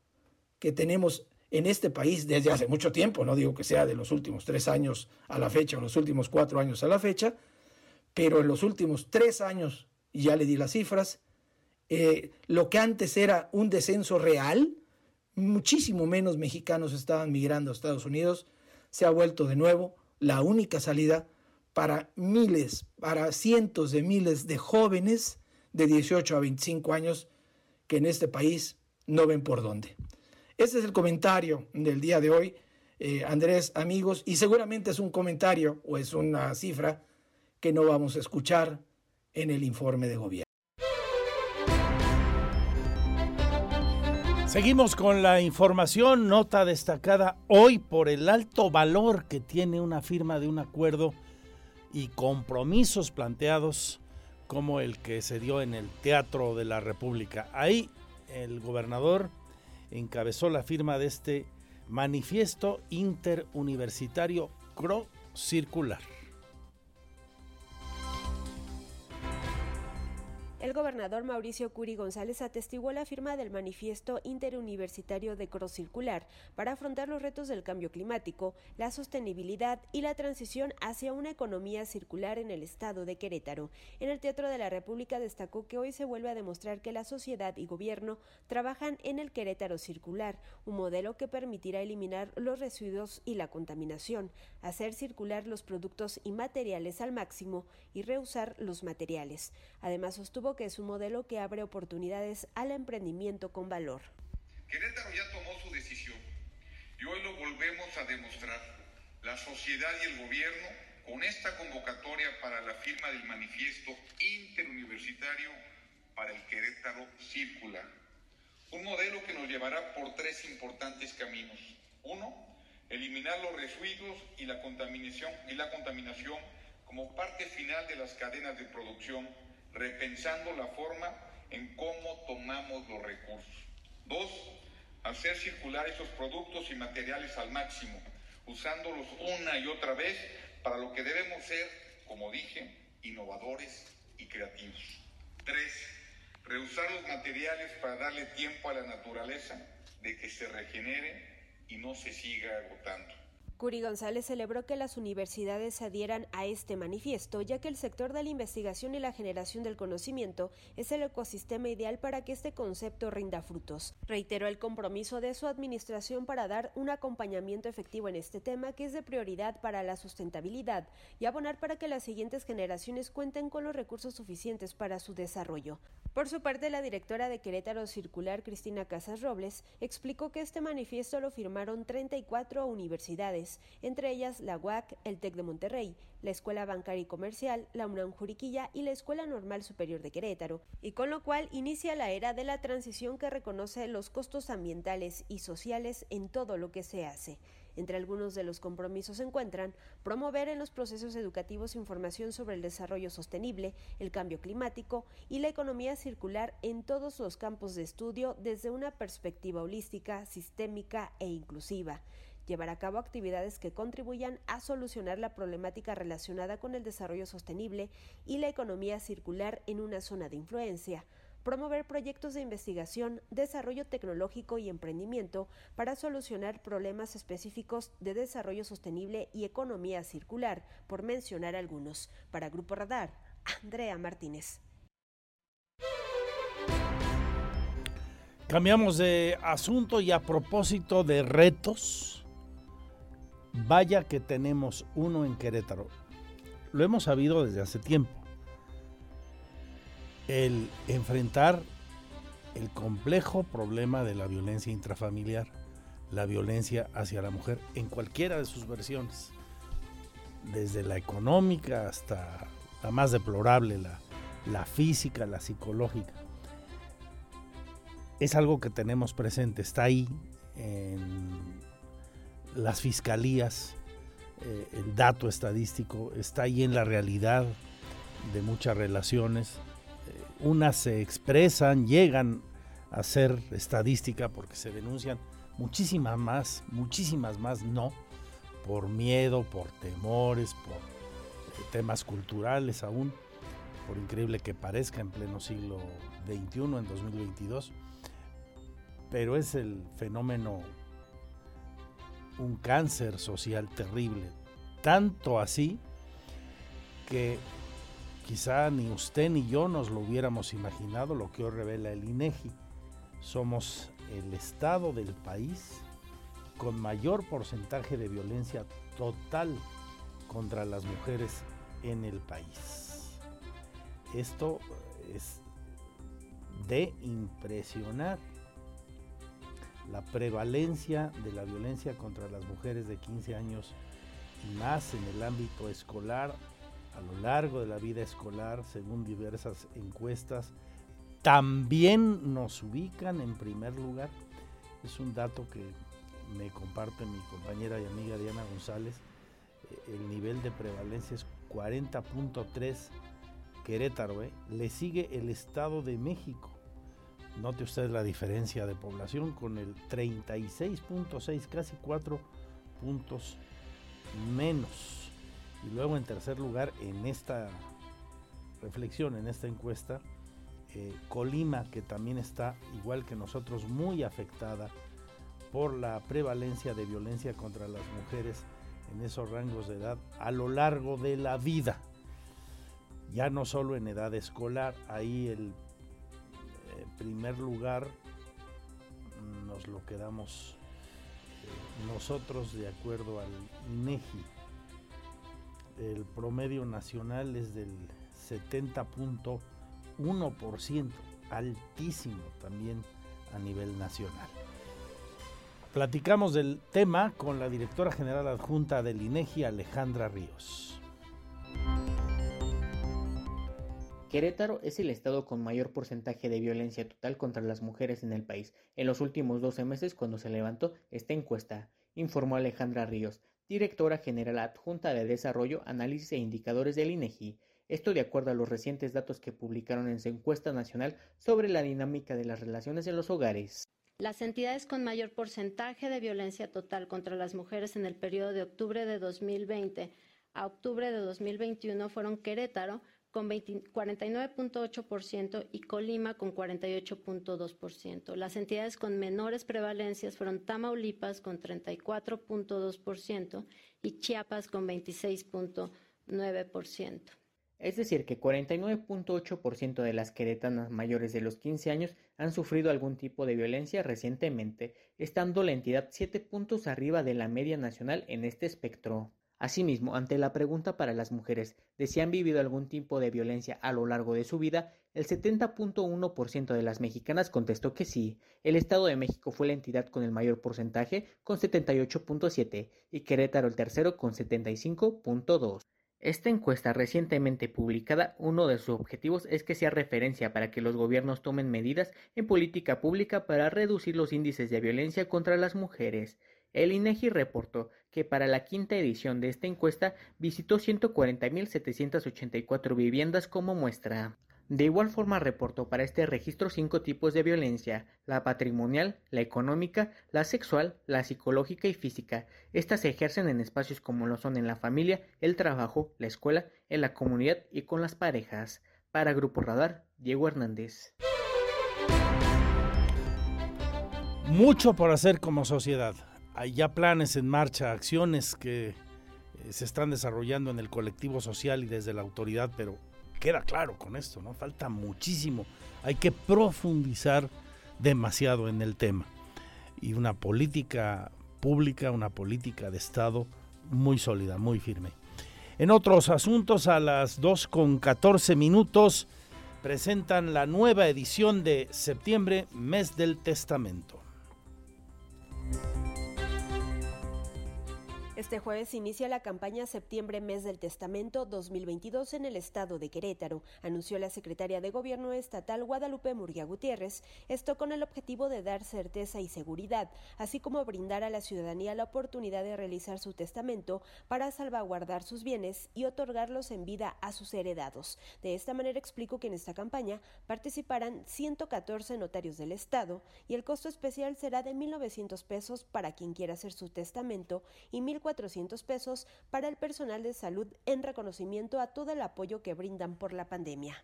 que tenemos en este país desde hace mucho tiempo, no digo que sea de los últimos tres años a la fecha o los últimos cuatro años a la fecha, pero en los últimos tres años, ya le di las cifras, eh, lo que antes era un descenso real, muchísimo menos mexicanos estaban migrando a Estados Unidos, se ha vuelto de nuevo la única salida para miles, para cientos de miles de jóvenes de 18 a 25 años que en este país no ven por dónde. Este es el comentario del día de hoy, eh, Andrés, amigos, y seguramente es un comentario o es una cifra que no vamos a escuchar en el informe de gobierno. Seguimos con la información, nota destacada hoy por el alto valor que tiene una firma de un acuerdo y compromisos planteados como el que se dio en el Teatro de la República. Ahí el gobernador encabezó la firma de este manifiesto interuniversitario CRO circular. El gobernador Mauricio Curi González atestiguó la firma del manifiesto interuniversitario de Cross Circular para afrontar los retos del cambio climático, la sostenibilidad y la transición hacia una economía circular en el estado de Querétaro. En el Teatro de la República destacó que hoy se vuelve a demostrar que la sociedad y gobierno trabajan en el Querétaro circular, un modelo que permitirá eliminar los residuos y la contaminación, hacer circular los productos y materiales al máximo y reusar los materiales. Además sostuvo que es un modelo que abre oportunidades al emprendimiento con valor. Querétaro ya tomó su decisión y hoy lo volvemos a demostrar. La sociedad y el gobierno con esta convocatoria para la firma del manifiesto interuniversitario para el Querétaro Circular. Un modelo que nos llevará por tres importantes caminos. Uno, eliminar los residuos y la contaminación, y la contaminación como parte final de las cadenas de producción repensando la forma en cómo tomamos los recursos. Dos, hacer circular esos productos y materiales al máximo, usándolos una y otra vez para lo que debemos ser, como dije, innovadores y creativos. Tres, reusar los materiales para darle tiempo a la naturaleza de que se regenere y no se siga agotando. Curi González celebró que las universidades se adhieran a este manifiesto, ya que el sector de la investigación y la generación del conocimiento es el ecosistema ideal para que este concepto rinda frutos. Reiteró el compromiso de su administración para dar un acompañamiento efectivo en este tema que es de prioridad para la sustentabilidad y abonar para que las siguientes generaciones cuenten con los recursos suficientes para su desarrollo. Por su parte, la directora de Querétaro Circular, Cristina Casas Robles, explicó que este manifiesto lo firmaron 34 entre ellas la UAC, el TEC de Monterrey, la Escuela Bancaria y Comercial, la UNAM Juriquilla y la Escuela Normal Superior de Querétaro, y con lo cual inicia la era de la transición que reconoce los costos ambientales y sociales en todo lo que se hace. Entre algunos de los compromisos se encuentran promover en los procesos educativos información sobre el desarrollo sostenible, el cambio climático y la economía circular en todos los campos de estudio desde una perspectiva holística, sistémica e inclusiva llevar a cabo actividades que contribuyan a solucionar la problemática relacionada con el desarrollo sostenible y la economía circular en una zona de influencia, promover proyectos de investigación, desarrollo tecnológico y emprendimiento para solucionar problemas específicos de desarrollo sostenible y economía circular, por mencionar algunos. Para Grupo Radar, Andrea Martínez. Cambiamos de asunto y a propósito de retos, vaya que tenemos uno en Querétaro. Lo hemos sabido desde hace tiempo el enfrentar el complejo problema de la violencia intrafamiliar, la violencia hacia la mujer en cualquiera de sus versiones, desde la económica hasta la más deplorable, la, física, la psicológica. Es algo que tenemos presente, está ahí en las fiscalías, eh, el dato estadístico, está ahí en la realidad de muchas relaciones. Unas se expresan, llegan a ser estadística porque se denuncian, muchísimas más, muchísimas más no, por miedo, por temores, por eh, temas culturales aún, por increíble que parezca en pleno siglo XXI, en 2022, pero es el fenómeno, un cáncer social terrible, tanto así que Quizá ni usted ni yo nos lo hubiéramos imaginado lo que hoy revela el INEGI. Somos el estado del país con mayor porcentaje de violencia total contra las mujeres en el país. Esto es de impresionar la prevalencia de la violencia contra las mujeres de 15 años y más en el ámbito escolar a lo largo de la vida escolar, según diversas encuestas, también nos ubican en primer lugar. Es un dato que me comparte mi compañera y amiga Diana González. Eh, el nivel de prevalencia es 40.3 Querétaro. ¿eh? Le sigue el Estado de México. Note usted la diferencia de población con el 36.6, casi 4 puntos menos. Y luego en tercer lugar, en esta reflexión, en esta encuesta, eh, Colima, que también está, igual que nosotros, muy afectada por la prevalencia de violencia contra las mujeres en esos rangos de edad a lo largo de la vida. Ya no solo en edad escolar, ahí el primer lugar nos lo quedamos eh, nosotros de acuerdo al INEGI el promedio nacional es del 70.1%, altísimo también a nivel nacional. Platicamos del tema con la directora general adjunta del INEGI, Alejandra Ríos. Querétaro es el estado con mayor porcentaje de violencia total contra las mujeres en el país en los últimos 12 meses cuando se levantó esta encuesta, informó Alejandra Ríos, directora general adjunta de Desarrollo, Análisis e Indicadores del INEGI. Esto de acuerdo a los recientes datos que publicaron en su encuesta nacional sobre la dinámica de las relaciones en los hogares. Las entidades con mayor porcentaje de violencia total contra las mujeres en el periodo de octubre de 2020 a octubre de 2021 fueron Querétaro con 49.8% y Colima con 48.2%. Las entidades con menores prevalencias fueron Tamaulipas con 34.2% y Chiapas con 26.9%. Es decir, que 49.8% de las queretanas mayores de los 15 años han sufrido algún tipo de violencia recientemente, estando la entidad 7 puntos arriba de la media nacional en este espectro. Asimismo, ante la pregunta para las mujeres de si han vivido algún tipo de violencia a lo largo de su vida, el 70.1% de las mexicanas contestó que sí. El Estado de México fue la entidad con el mayor porcentaje, con 78.7, y Querétaro el tercero con 75.2. Esta encuesta recientemente publicada, uno de sus objetivos es que sea referencia para que los gobiernos tomen medidas en política pública para reducir los índices de violencia contra las mujeres. El INEGI reportó que para la quinta edición de esta encuesta visitó 140.784 viviendas como muestra. De igual forma reportó para este registro cinco tipos de violencia, la patrimonial, la económica, la sexual, la psicológica y física. Estas se ejercen en espacios como lo son en la familia, el trabajo, la escuela, en la comunidad y con las parejas. Para Grupo Radar, Diego Hernández. Mucho por hacer como sociedad. Hay ya planes en marcha, acciones que eh, se están desarrollando en el colectivo social y desde la autoridad, pero queda claro con esto, ¿no? Falta muchísimo. Hay que profundizar demasiado en el tema. Y una política pública, una política de Estado muy sólida, muy firme. En otros asuntos, a las 2 con 14 minutos, presentan la nueva edición de septiembre, mes del testamento. Este jueves inicia la campaña Septiembre Mes del Testamento 2022 en el estado de Querétaro, anunció la secretaria de Gobierno estatal Guadalupe Murguía Gutiérrez, esto con el objetivo de dar certeza y seguridad, así como brindar a la ciudadanía la oportunidad de realizar su testamento para salvaguardar sus bienes y otorgarlos en vida a sus heredados. De esta manera explico que en esta campaña participarán 114 notarios del estado y el costo especial será de 1.900 pesos para quien quiera hacer su testamento y 1.400 400 pesos para el personal de salud en reconocimiento a todo el apoyo que brindan por la pandemia.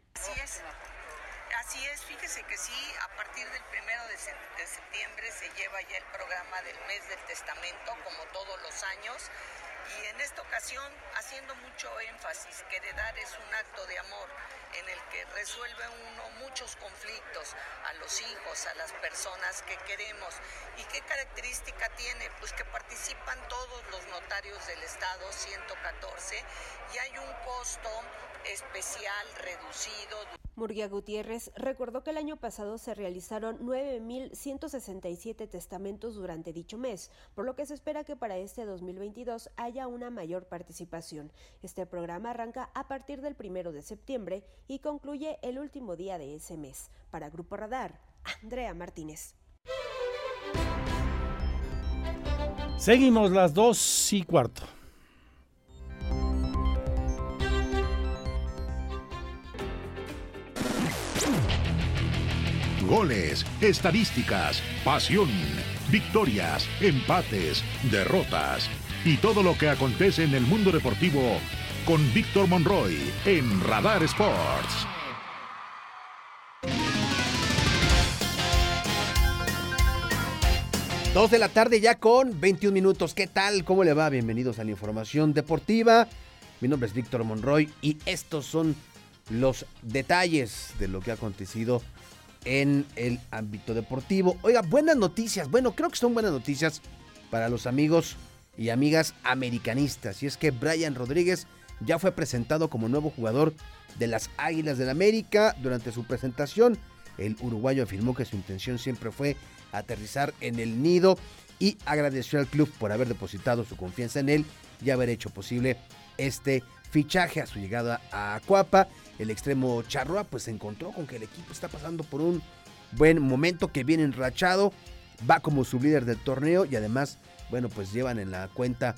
Así es, fíjese que sí, a partir del primero de, septiembre se lleva ya el programa del mes del testamento, como todos los años, y en esta ocasión haciendo mucho énfasis que heredar es un acto de amor en el que resuelve uno muchos conflictos a los hijos, a las personas que queremos. ¿Y qué característica tiene? Pues que participan todos los notarios del Estado, 114, y hay un costo especial reducido. Murguía Gutiérrez recordó que el año pasado se realizaron 9.167 testamentos durante dicho mes, por lo que se espera que para este 2022 haya una mayor participación. Este programa arranca a partir del primero de septiembre y concluye el último día de ese mes. Para Grupo Radar, Andrea Martínez. Seguimos las dos y cuarto. Goles, estadísticas, pasión, victorias, empates, derrotas y todo lo que acontece en el mundo deportivo con Víctor Monroy en Radar Sports. Dos de la tarde ya con 21 minutos. ¿Qué tal? ¿Cómo le va? Bienvenidos a la información deportiva. Mi nombre es Víctor Monroy y estos son los detalles de lo que ha acontecido en el ámbito deportivo. Oiga, buenas noticias. Bueno, creo que son buenas noticias para los amigos y amigas americanistas. Y es que Brian Rodríguez ya fue presentado como nuevo jugador de las Águilas del América. Durante su presentación, el uruguayo afirmó que su intención siempre fue aterrizar en el nido y agradeció al club por haber depositado su confianza en él y haber hecho posible este fichaje a su llegada a Cuapa. El extremo Charroa pues se encontró con que el equipo está pasando por un buen momento que viene enrachado, va como su líder del torneo y además, bueno, pues llevan en la cuenta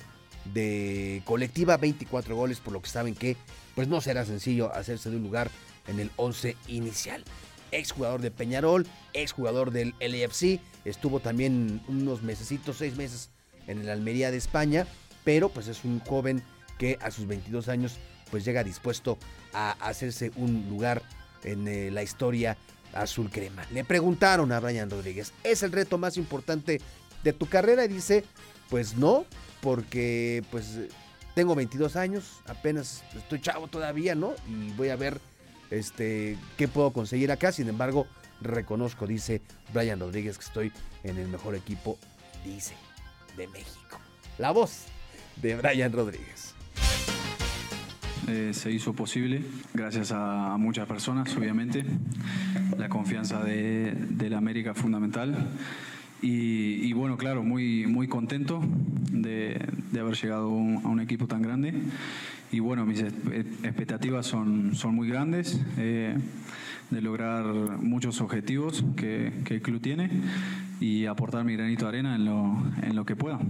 de colectiva, 24 goles, por lo que saben que pues no será sencillo hacerse de un lugar en el 11 inicial. Exjugador de Peñarol, exjugador del LFC, estuvo también unos mesecitos, seis meses en el Almería de España, pero pues es un joven que a sus 22 años pues llega dispuesto a hacerse un lugar en eh, la historia azul crema. Le preguntaron a Brian Rodríguez, ¿es el reto más importante de tu carrera? Y dice, pues no, porque pues tengo 22 años, apenas estoy chavo todavía, ¿no? Y voy a ver este qué puedo conseguir acá. Sin embargo, reconozco, dice Brian Rodríguez, que estoy en el mejor equipo, dice, de México. La voz de Brian Rodríguez. Eh, se hizo posible gracias a, muchas personas, obviamente. La confianza de, la América fundamental. Y, bueno, claro, muy, muy contento de, haber llegado a un equipo tan grande. Y bueno, mis expectativas son, son muy grandes, eh, de lograr muchos objetivos que, que, el club tiene y aportar mi granito de arena en lo, en lo que pueda.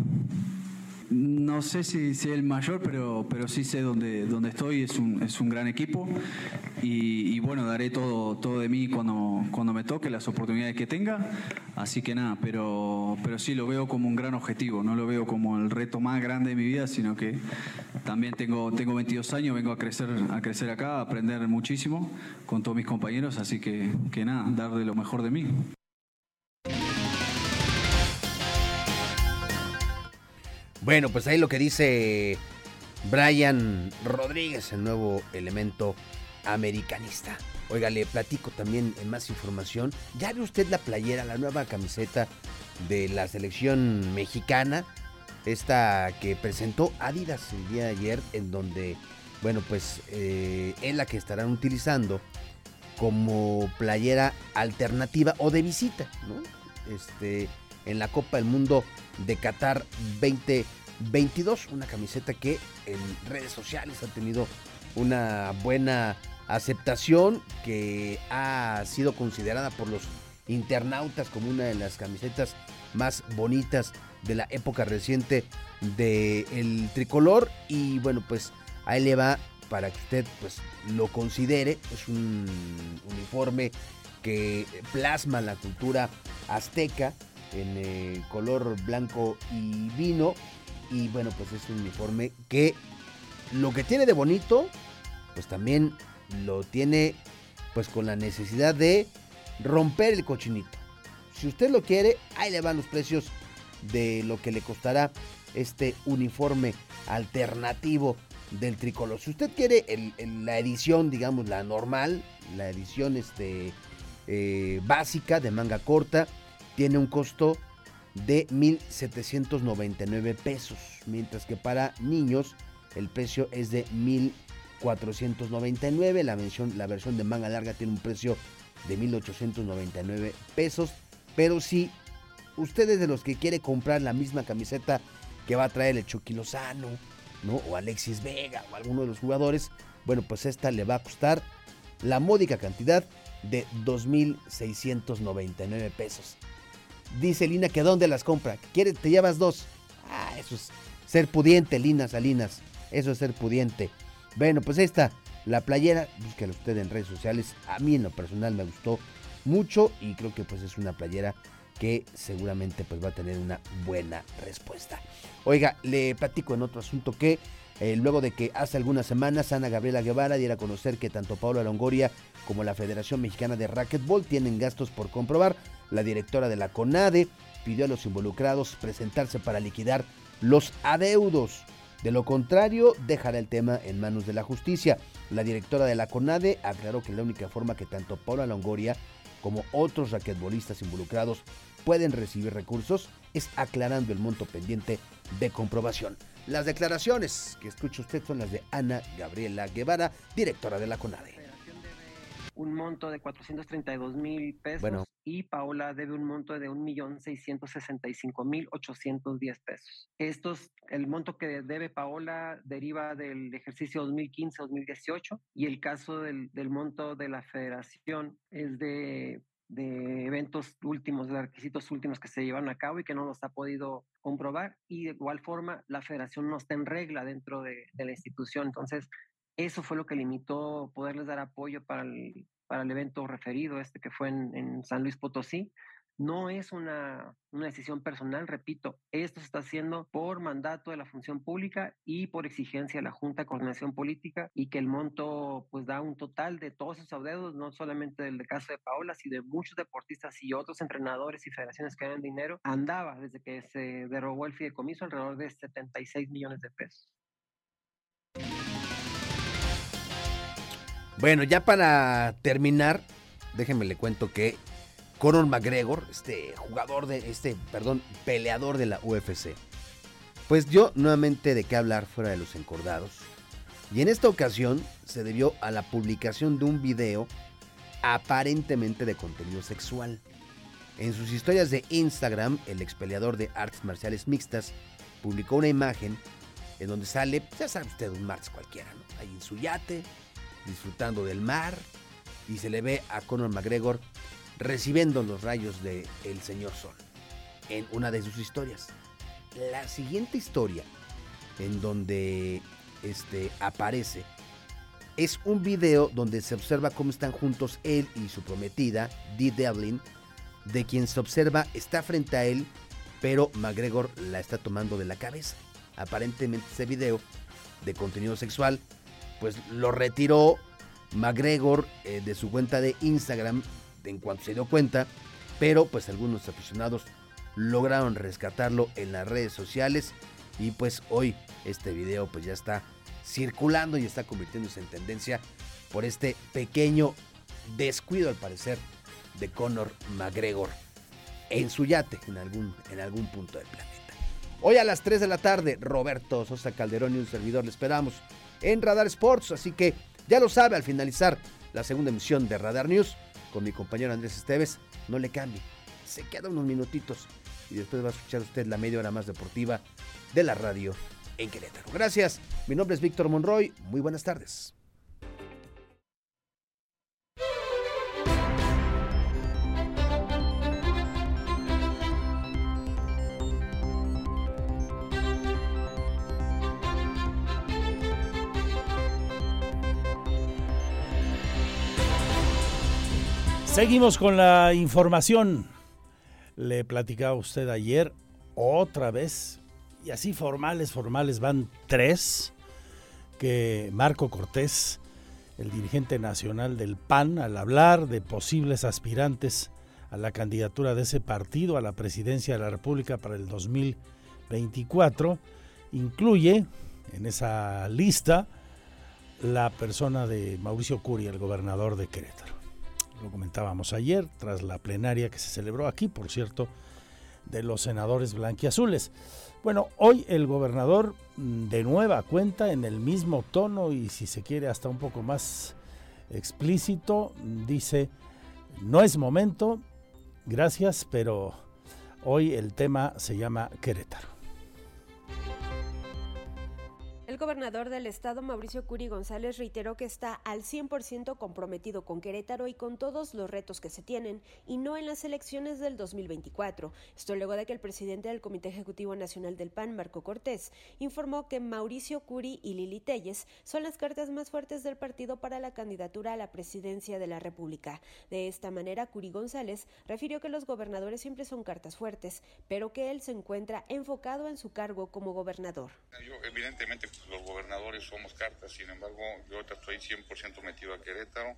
No sé si, si el mayor, pero, pero sí sé dónde, dónde estoy. Es un, es un gran equipo y, bueno, daré todo, todo de mí cuando, cuando me toque, las oportunidades que tenga. Así que nada, pero, pero sí lo veo como un gran objetivo. No lo veo como el reto más grande de mi vida, sino que también tengo, tengo 22 años, vengo a crecer, a crecer acá, aprender muchísimo con todos mis compañeros. Así que, que nada, dar de lo mejor de mí. Bueno, pues ahí lo que dice Brian Rodríguez, el nuevo elemento americanista. Oiga, le platico también más información. ¿Ya ve usted la playera, la nueva camiseta de la selección mexicana? Esta que presentó Adidas el día de ayer, en donde, bueno, pues eh, es la que estarán utilizando como playera alternativa o de visita, ¿no? Este, en la Copa del Mundo de Qatar 2022. Una camiseta que en redes sociales ha tenido una buena aceptación, que ha sido considerada por los internautas como una de las camisetas más bonitas de la época reciente del tricolor. Y bueno, pues ahí le va para que usted pues lo considere. Es un uniforme que plasma la cultura azteca en eh, color blanco y vino. Y bueno, pues es un uniforme que lo que tiene de bonito, pues también lo tiene pues con la necesidad de romper el cochinito. Si usted lo quiere, ahí le van los precios de lo que le costará este uniforme alternativo del tricolor. Si usted quiere la edición, digamos, la normal, la edición este, eh, básica de manga corta, tiene un costo de 1.799 pesos, mientras que para niños el precio es de 1.499. La, la versión de manga larga tiene un precio de 1.899 pesos, pero si usted es de los que quiere comprar la misma camiseta que va a traer el Chucky Lozano, ¿no? o Alexis Vega o alguno de los jugadores, bueno, pues esta le va a costar la módica cantidad de 2.699 pesos. Dice Lina que dónde las compra. ¿Quiere, te llevas dos. Ah, eso es ser pudiente, Lina Salinas. Eso es ser pudiente. Bueno, pues esta, la playera, búsquela usted en redes sociales. A mí en lo personal me gustó mucho y creo que pues es una playera que seguramente pues va a tener una buena respuesta. Oiga, le platico en otro asunto que eh, luego de que hace algunas semanas Ana Gabriela Guevara diera a conocer que tanto Paula Longoria como la Federación Mexicana de Racquetball tienen gastos por comprobar, la directora de la CONADE pidió a los involucrados presentarse para liquidar los adeudos. De lo contrario, dejará el tema en manos de la justicia. La directora de la CONADE aclaró que la única forma que tanto Paula Longoria como otros raquetbolistas involucrados pueden recibir recursos es aclarando el monto pendiente de comprobación. Las declaraciones que escucha usted son las de Ana Gabriela Guevara, directora de la CONADE. Un monto de 432 mil pesos y Paola debe un monto de 1.665.810 pesos. Estos, el monto que debe Paola deriva del ejercicio 2015-2018 y el caso del, del monto de la federación es de de eventos últimos, de requisitos últimos que se llevan a cabo y que no los ha podido comprobar. Y de igual forma, la federación no está en regla dentro de, de la institución. Entonces, eso fue lo que limitó poderles dar apoyo para el, para el evento referido, este que fue en, San Luis Potosí. No es una, una, decisión personal, repito, esto se está haciendo por mandato de la función pública y por exigencia de la Junta de Coordinación Política y que el monto pues da un total de todos esos adeudos, no solamente del caso de Paola, sino de muchos deportistas y otros entrenadores y federaciones que ganan dinero, andaba desde que se derogó el fideicomiso alrededor de 76 millones de pesos. Bueno, ya para terminar, déjenme le cuento que Conor McGregor, este jugador de este, perdón, peleador de la UFC, pues dio nuevamente de qué hablar fuera de los encordados. Y en esta ocasión se debió a la publicación de un video aparentemente de contenido sexual. En sus historias de Instagram, el ex peleador de artes marciales mixtas publicó una imagen en donde sale, ya sabe usted, un martes cualquiera, ¿no? Ahí en su yate, disfrutando del mar y se le ve a Conor McGregor recibiendo los rayos del el señor Sol en una de sus historias. La siguiente historia en donde este, aparece es un video donde se observa cómo están juntos él y su prometida, Dee Devlin, de quien se observa está frente a él, pero McGregor la está tomando de la cabeza. Aparentemente ese video de contenido sexual pues lo retiró McGregor eh, de su cuenta de Instagram en cuanto se dio cuenta, pero pues algunos aficionados lograron rescatarlo en las redes sociales y pues hoy este video pues ya está circulando y está convirtiéndose en tendencia por este pequeño descuido al parecer de Conor McGregor en su yate en algún, en algún punto del planeta. Hoy a las 3 de la tarde, Roberto Sosa Calderón y un servidor le esperamos en Radar Sports. Así que ya lo sabe al finalizar la segunda emisión de Radar News con mi compañero Andrés Esteves. No le cambie, se queda unos minutitos y después va a escuchar usted la media hora más deportiva de la radio en Querétaro. Gracias, mi nombre es Víctor Monroy. Muy buenas tardes. Seguimos con la información. Le platicaba usted ayer otra vez, y así formales, formales van tres, que Marco Cortés, el dirigente nacional del PAN, al hablar de posibles aspirantes a la candidatura de ese partido a la presidencia de la República para el 2024, incluye en esa lista la persona de Mauricio Curi, el gobernador de Querétaro lo comentábamos ayer, tras la plenaria que se celebró aquí, por cierto, de los senadores blanquiazules. Bueno, hoy el gobernador mm, de nueva cuenta en el mismo tono y si se quiere hasta un poco más explícito, dice, no es momento, gracias, pero hoy el tema se llama Querétaro. El gobernador del estado, Mauricio Curi González, reiteró que está al 100% comprometido con Querétaro y con todos los retos que se tienen, y no en las elecciones del 2024. Esto luego de que el presidente del Comité Ejecutivo Nacional del PAN, Marco Cortés, informó que Mauricio Curi y Lili Telles son las cartas más fuertes del partido para la candidatura a la presidencia de la República. De esta manera, Curi González refirió que los gobernadores siempre son cartas fuertes, pero que él se encuentra enfocado en su cargo como gobernador. Yo, evidentemente, los gobernadores somos cartas, sin embargo, yo ahorita estoy 100% metido a Querétaro.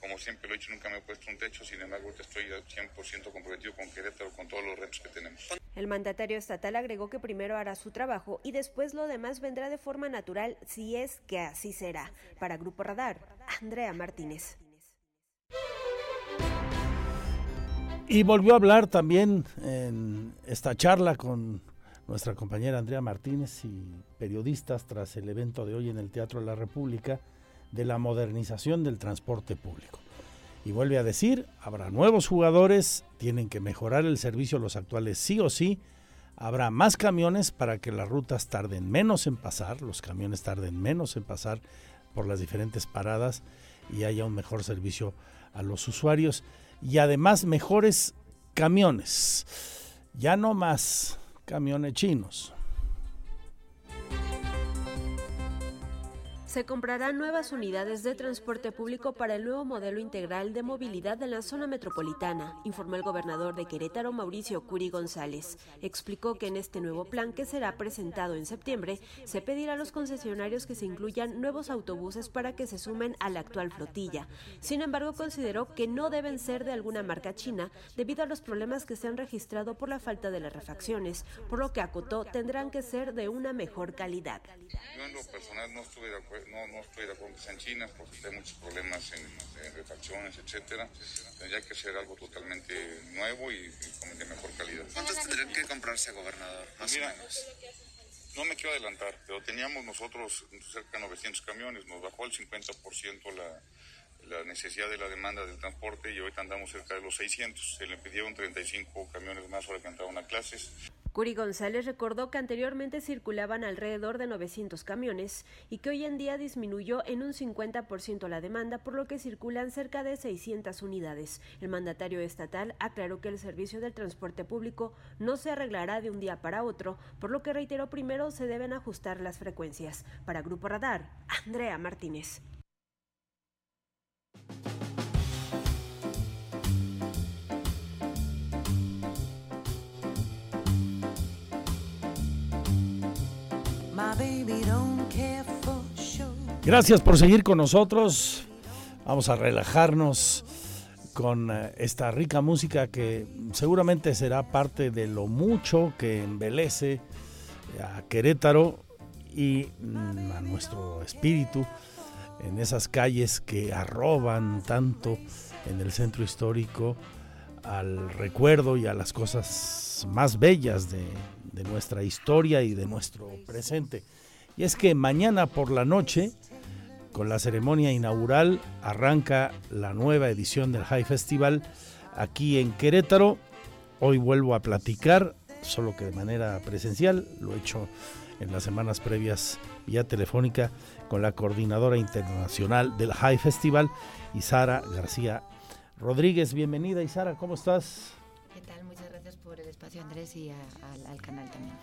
Como siempre lo he dicho, nunca me he puesto un techo, sin embargo, ahorita estoy 100% comprometido con Querétaro, con todos los retos que tenemos. El mandatario estatal agregó que primero hará su trabajo y después lo demás vendrá de forma natural, si es que así será. Para Grupo Radar, Andrea Martínez. Y volvió a hablar también en esta charla con nuestra compañera Andrea Martínez y periodistas tras el evento de hoy en el Teatro de la República de la modernización del transporte público. Y vuelve a decir, habrá nuevos jugadores, tienen que mejorar el servicio los actuales sí o sí, habrá más camiones para que las rutas tarden menos en pasar, los camiones tarden menos en pasar por las diferentes paradas y haya un mejor servicio a los usuarios y además mejores camiones. Ya no más camiones chinos. Se comprarán nuevas unidades de transporte público para el nuevo modelo integral de movilidad de la zona metropolitana, informó el gobernador de Querétaro, Mauricio Curi González. Explicó que en este nuevo plan que será presentado en septiembre, se pedirá a los concesionarios que se incluyan nuevos autobuses para que se sumen a la actual flotilla. Sin embargo, consideró que no deben ser de alguna marca china debido a los problemas que se han registrado por la falta de las refacciones, por lo que acotó tendrán que ser de una mejor calidad. No estuve de acuerdo no, no estoy de acuerdo que sean chinas porque hay muchos problemas en, refacciones, etcétera. Tendría que ser algo totalmente nuevo y, de mejor calidad. ¿Cuántos tendrían que comprarse, gobernador? Más o menos. No me quiero adelantar, pero teníamos nosotros cerca de 900 camiones, nos bajó el 50% la, la necesidad de la demanda del transporte y ahorita andamos cerca de los 600. Se le pidieron 35 camiones más para que entraran a clases. Curi González recordó que anteriormente circulaban alrededor de 900 camiones y que hoy en día disminuyó en un 50% la demanda, por lo que circulan cerca de 600 unidades. El mandatario estatal aclaró que el servicio del transporte público no se arreglará de un día para otro, por lo que reiteró primero se deben ajustar las frecuencias. Para Grupo Radar, Andrea Martínez. Gracias por seguir con nosotros. Vamos a relajarnos con eh, esta rica música que seguramente será parte de lo mucho que embelece a Querétaro y mm, a nuestro espíritu en esas calles que arroban tanto en el centro histórico al recuerdo y a las cosas más bellas de, de nuestra historia y de nuestro presente. Y es que mañana por la noche, con la ceremonia inaugural, arranca la nueva edición del High Festival aquí en Querétaro. Hoy vuelvo a platicar, solo que de manera presencial, lo he hecho en las semanas previas vía telefónica con la coordinadora internacional del High Festival, Isara García Rodríguez. Bienvenida, Isara, ¿cómo estás? Espacio, Andrés, y al canal también.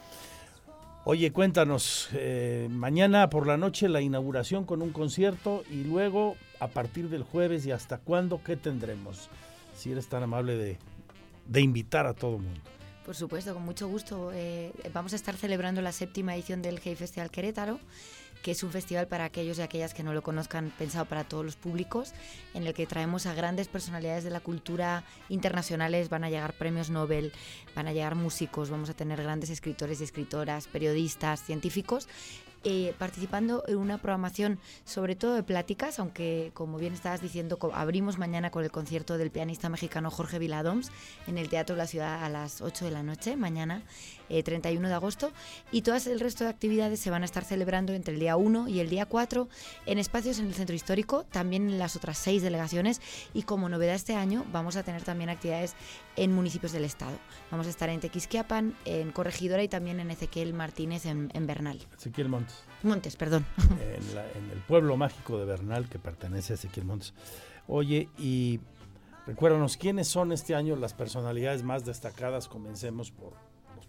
Oye, cuéntanos, eh, mañana por la noche la inauguración con un concierto y luego a partir del jueves y hasta cuándo, ¿qué tendremos? Si eres tan amable de, de invitar a todo el mundo. Por supuesto, con mucho gusto. Eh, vamos a estar celebrando la séptima edición del Hey Festival Querétaro que es un festival para aquellos y aquellas que no lo conozcan, pensado para todos los públicos, en el que traemos a grandes personalidades de la cultura internacionales, van a llegar premios Nobel, van a llegar músicos, vamos a tener grandes escritores y escritoras, periodistas, científicos, eh, participando en una programación sobre todo de pláticas, aunque como bien estabas diciendo, abrimos mañana con el concierto del pianista mexicano Jorge Viladoms en el Teatro de la Ciudad a las 8 de la noche, mañana 31 eh, de agosto, y todas el resto de actividades se van a estar celebrando entre el día 1 y el día 4 en espacios en el Centro Histórico, también en las otras seis delegaciones, y como novedad este año vamos a tener también actividades en municipios del Estado. Vamos a estar en Tequisquiapan, en Corregidora y también en Ezequiel Martínez en, Bernal. Ezequiel Montes. Montes, perdón. En, el pueblo mágico de Bernal que pertenece a Ezequiel Montes. Oye, y recuérdanos, ¿quiénes son este año las personalidades más destacadas? Comencemos por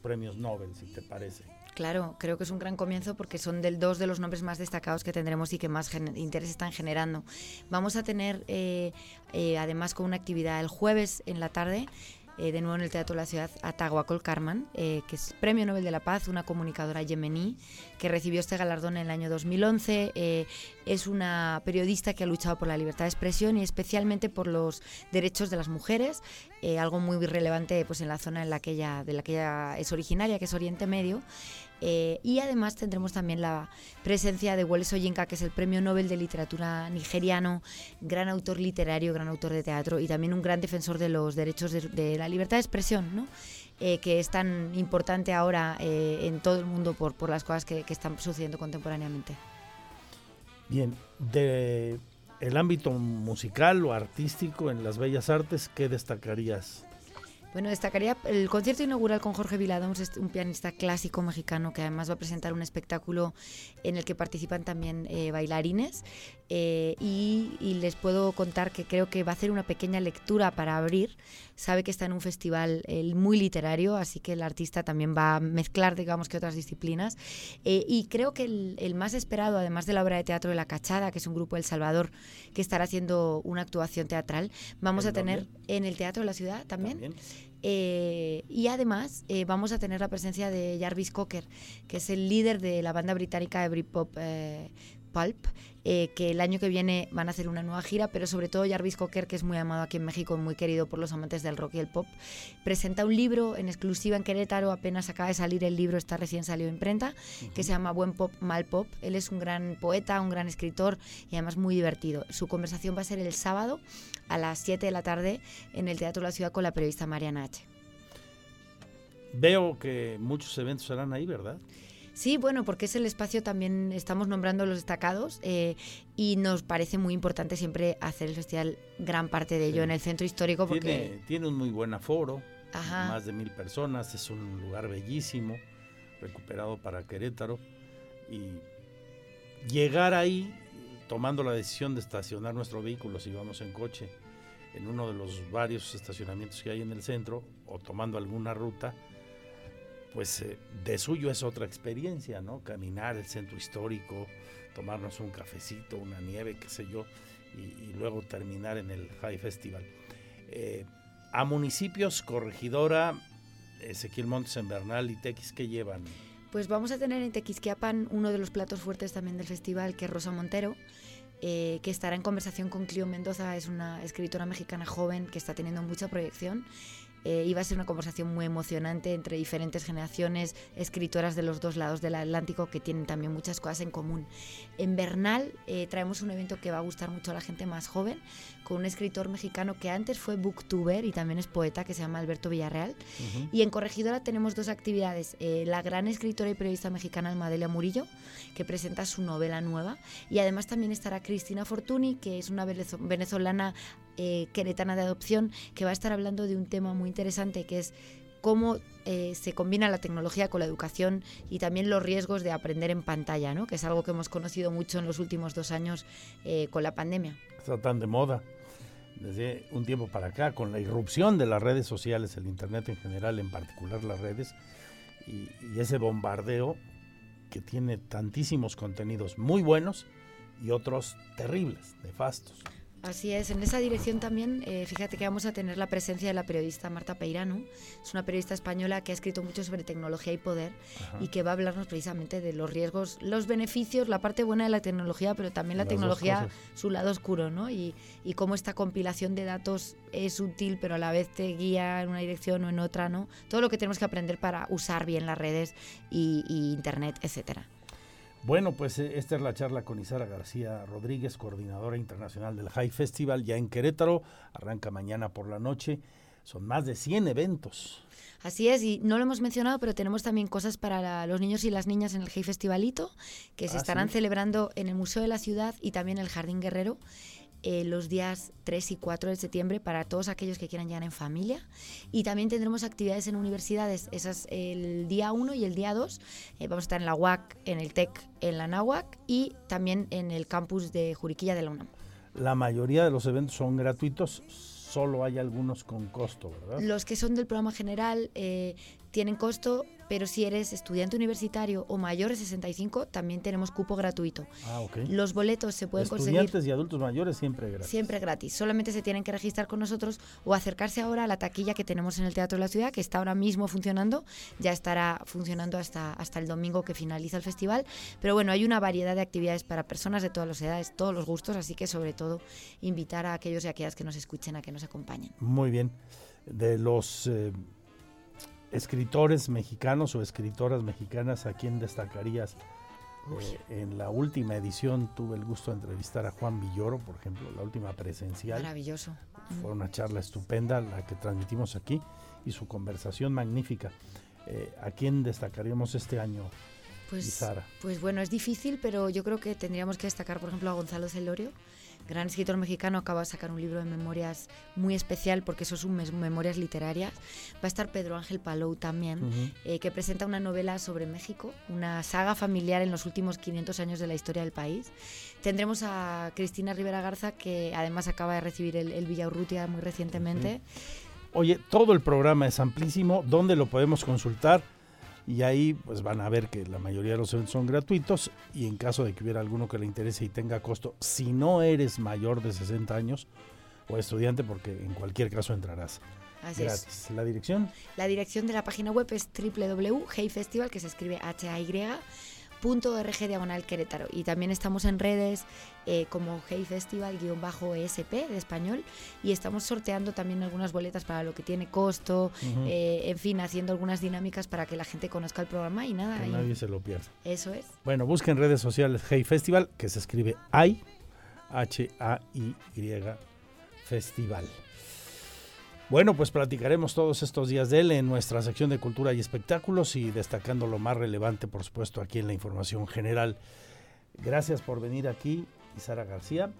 premios Nobel, si te parece. Claro, creo que es un gran comienzo porque son del dos de los nombres más destacados que tendremos y que más interés están generando. Vamos a tener, eh, eh, además, con una actividad el jueves en la tarde, eh, de nuevo en el Teatro de la Ciudad, a Tahuacol Karman, eh, que es Premio Nobel de la Paz, una comunicadora yemení que recibió este galardón en el año 2011. Eh, es una periodista que ha luchado por la libertad de expresión y especialmente por los derechos de las mujeres, algo muy relevante pues, en la zona en la que ella, de la que ella es originaria, que es Oriente Medio. Eh, y además tendremos también la presencia de Wole Soyinka, que es el premio Nobel de Literatura nigeriano, gran autor literario, gran autor de teatro y también un gran defensor de los derechos de, la libertad de expresión, ¿no? Eh, que es tan importante ahora eh, en todo el mundo por, por las cosas que, que, están sucediendo contemporáneamente. Bien, de el ámbito musical o artístico en las bellas artes, ¿qué destacarías? Bueno, destacaría el concierto inaugural con Jorge Viladons, un pianista clásico mexicano que además va a presentar un espectáculo en el que participan también eh, bailarines. Eh, y, les puedo contar que creo que va a hacer una pequeña lectura para abrir. Sabe que está en un festival muy literario, así que el artista también va a mezclar, digamos, que otras disciplinas. Eh, y creo que el, más esperado, además de la obra de teatro de La Cachada, que es un grupo El Salvador que estará haciendo una actuación teatral, vamos a tener en el Teatro de la Ciudad también. Eh, y además vamos a tener la presencia de Jarvis Cocker, que es el líder de la banda británica de Britpop Pulp, eh, que el año que viene van a hacer una nueva gira, pero sobre todo Jarvis Cocker, que es muy amado aquí en México, muy querido por los amantes del rock y el pop, presenta un libro en exclusiva en Querétaro, apenas acaba de salir el libro, está recién salido en imprenta, que se llama Buen Pop, Mal Pop. Él es un gran poeta, un gran escritor y además muy divertido. Su conversación va a ser el sábado a las 7 de la tarde en el Teatro de la Ciudad con la periodista Mariana H. Veo que muchos eventos serán ahí, ¿verdad? Sí, bueno, porque es el espacio también, estamos nombrando los destacados eh, y nos parece muy importante siempre hacer el festival gran parte de ello en el centro histórico porque... Tiene, un muy buen aforo, más de mil personas, es un lugar bellísimo, recuperado para Querétaro y llegar ahí tomando la decisión de estacionar nuestro vehículo si vamos en coche en uno de los varios estacionamientos que hay en el centro o tomando alguna ruta, pues eh, de suyo es otra experiencia, ¿no? Caminar el centro histórico, tomarnos un cafecito, una nieve, qué sé yo, y, luego terminar en el High Festival. Eh, a municipios, corregidora, Ezequiel Montes en Bernal y Tequis, ¿qué llevan? Pues vamos a tener en Tequisquiapan uno de los platos fuertes también del festival, que es Rosa Montero, eh, que estará en conversación con Clio Mendoza, es una escritora mexicana joven que está teniendo mucha proyección eh, iba a ser una conversación muy emocionante entre diferentes generaciones, escritoras de los dos lados del Atlántico que tienen también muchas cosas en común. En Bernal eh, traemos un evento que va a gustar mucho a la gente más joven, con un escritor mexicano que antes fue booktuber y también es poeta, que se llama Alberto Villarreal. Y en Corregidora tenemos dos actividades. Eh, la gran escritora y periodista mexicana Almadelia Murillo, que presenta su novela nueva. Y además también estará Cristina Fortuny, que es una venezolana eh, queretana de adopción, que va a estar hablando de un tema muy interesante, que es cómo eh, se combina la tecnología con la educación y también los riesgos de aprender en pantalla, ¿no? que es algo que hemos conocido mucho en los últimos dos años con la pandemia está tan de moda desde un tiempo para acá, con la irrupción de las redes sociales, el Internet en general, en particular las redes, y, y ese bombardeo que tiene tantísimos contenidos muy buenos y otros terribles, nefastos. Así es, en esa dirección también, eh, fíjate que vamos a tener la presencia de la periodista Marta Peirano, es una periodista española que ha escrito mucho sobre tecnología y poder y que va a hablarnos precisamente de los riesgos, los beneficios, la parte buena de la tecnología, pero también la tecnología, su lado oscuro, ¿no? Y, y, cómo esta compilación de datos es útil, pero a la vez te guía en una dirección o en otra, ¿no? Todo lo que tenemos que aprender para usar bien las redes y, y Internet, etcétera. Bueno, pues eh, esta es la charla con Isara García Rodríguez, coordinadora internacional del High Festival, ya en Querétaro. Arranca mañana por la noche. Son más de 100 eventos. Así es, y no lo hemos mencionado, pero tenemos también cosas para los niños y las niñas en el High Festivalito, que se ah, estarán celebrando en el Museo de la Ciudad y también el Jardín Guerrero. Eh, los días 3 y 4 de septiembre para todos aquellos que quieran llegar en familia. Y también tendremos actividades en universidades, esas el día 1 y el día 2. Eh, vamos a estar en la UAC, en el TEC, en la NAWAC y también en el campus de Juriquilla de la UNAM. La mayoría de los eventos son gratuitos, solo hay algunos con costo, ¿verdad? Los que son del programa general eh, tienen costo pero si eres estudiante universitario o mayor de 65, también tenemos cupo gratuito. Ah, ok. Los boletos se pueden conseguir. Estudiantes y adultos mayores siempre gratis. Siempre gratis. Solamente se tienen que registrar con nosotros o acercarse ahora a la taquilla que tenemos en el Teatro de la Ciudad, que está ahora mismo funcionando. Ya estará funcionando hasta, hasta el domingo que finaliza el festival. Pero bueno, hay una variedad de actividades para personas de todas las edades, todos los gustos, así que sobre todo invitar a aquellos y aquellas que nos escuchen a que nos acompañen. Muy bien. De los. Eh, escritores mexicanos o escritoras mexicanas, ¿a quién destacarías? Eh, en la última edición tuve el gusto de entrevistar a Juan Villoro, por ejemplo, la última presencial. Maravilloso. Fue una charla estupenda la que transmitimos aquí y su conversación magnífica. Eh, ¿A quién destacaríamos este año? Pues, Sara? pues bueno, es difícil, pero yo creo que tendríamos que destacar, por ejemplo, a Gonzalo Celorio, gran escritor mexicano, acaba de sacar un libro de memorias muy especial porque eso son memorias literarias. Va a estar Pedro Ángel Palou también, Ujú. eh, que presenta una novela sobre México, una saga familiar en los últimos 500 años de la historia del país. Tendremos a Cristina Rivera Garza, que además acaba de recibir el, el Villaurrutia muy recientemente. Oye, todo el programa es amplísimo. ¿Dónde lo podemos consultar? Y ahí pues van a ver que la mayoría de los eventos son gratuitos y en caso de que hubiera alguno que le interese y tenga costo, si no eres mayor de 60 años o estudiante, porque en cualquier caso entrarás Así es. gratis. ¿La dirección? La dirección de la página web es www.heyfestival, que se escribe H-A-Y, punto .org diagonal Querétaro. Y también estamos en redes eh, como Hey Festival guion bajo ESP de español y estamos sorteando también algunas boletas para lo que tiene costo, eh, en fin, haciendo algunas dinámicas para que la gente conozca el programa y nada. Que y- nadie se lo pierda. Eso es. Bueno, busquen redes sociales Hey Festival, que se escribe AI, H-A-I-Y Festival. Bueno, pues platicaremos todos estos días de él en nuestra sección de cultura y espectáculos y destacando lo más relevante, por supuesto, aquí en la información general. Gracias por venir aquí, Sara García.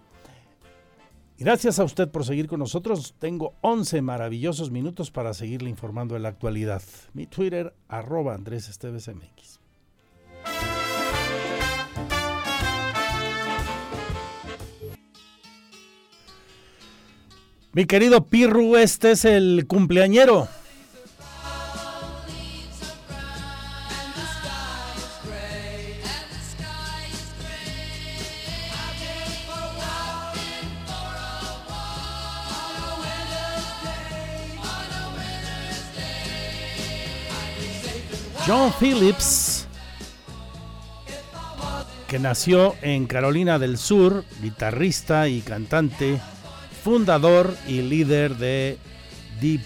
Gracias a usted por seguir con nosotros. Tengo 11 maravillosos minutos para seguirle informando de la actualidad. Mi Twitter, arroba Andrés Esteves MX. Mi querido Pirru, este es el cumpleañero. John Phillips, que nació en Carolina del Sur, guitarrista y cantante, fundador y líder de Deep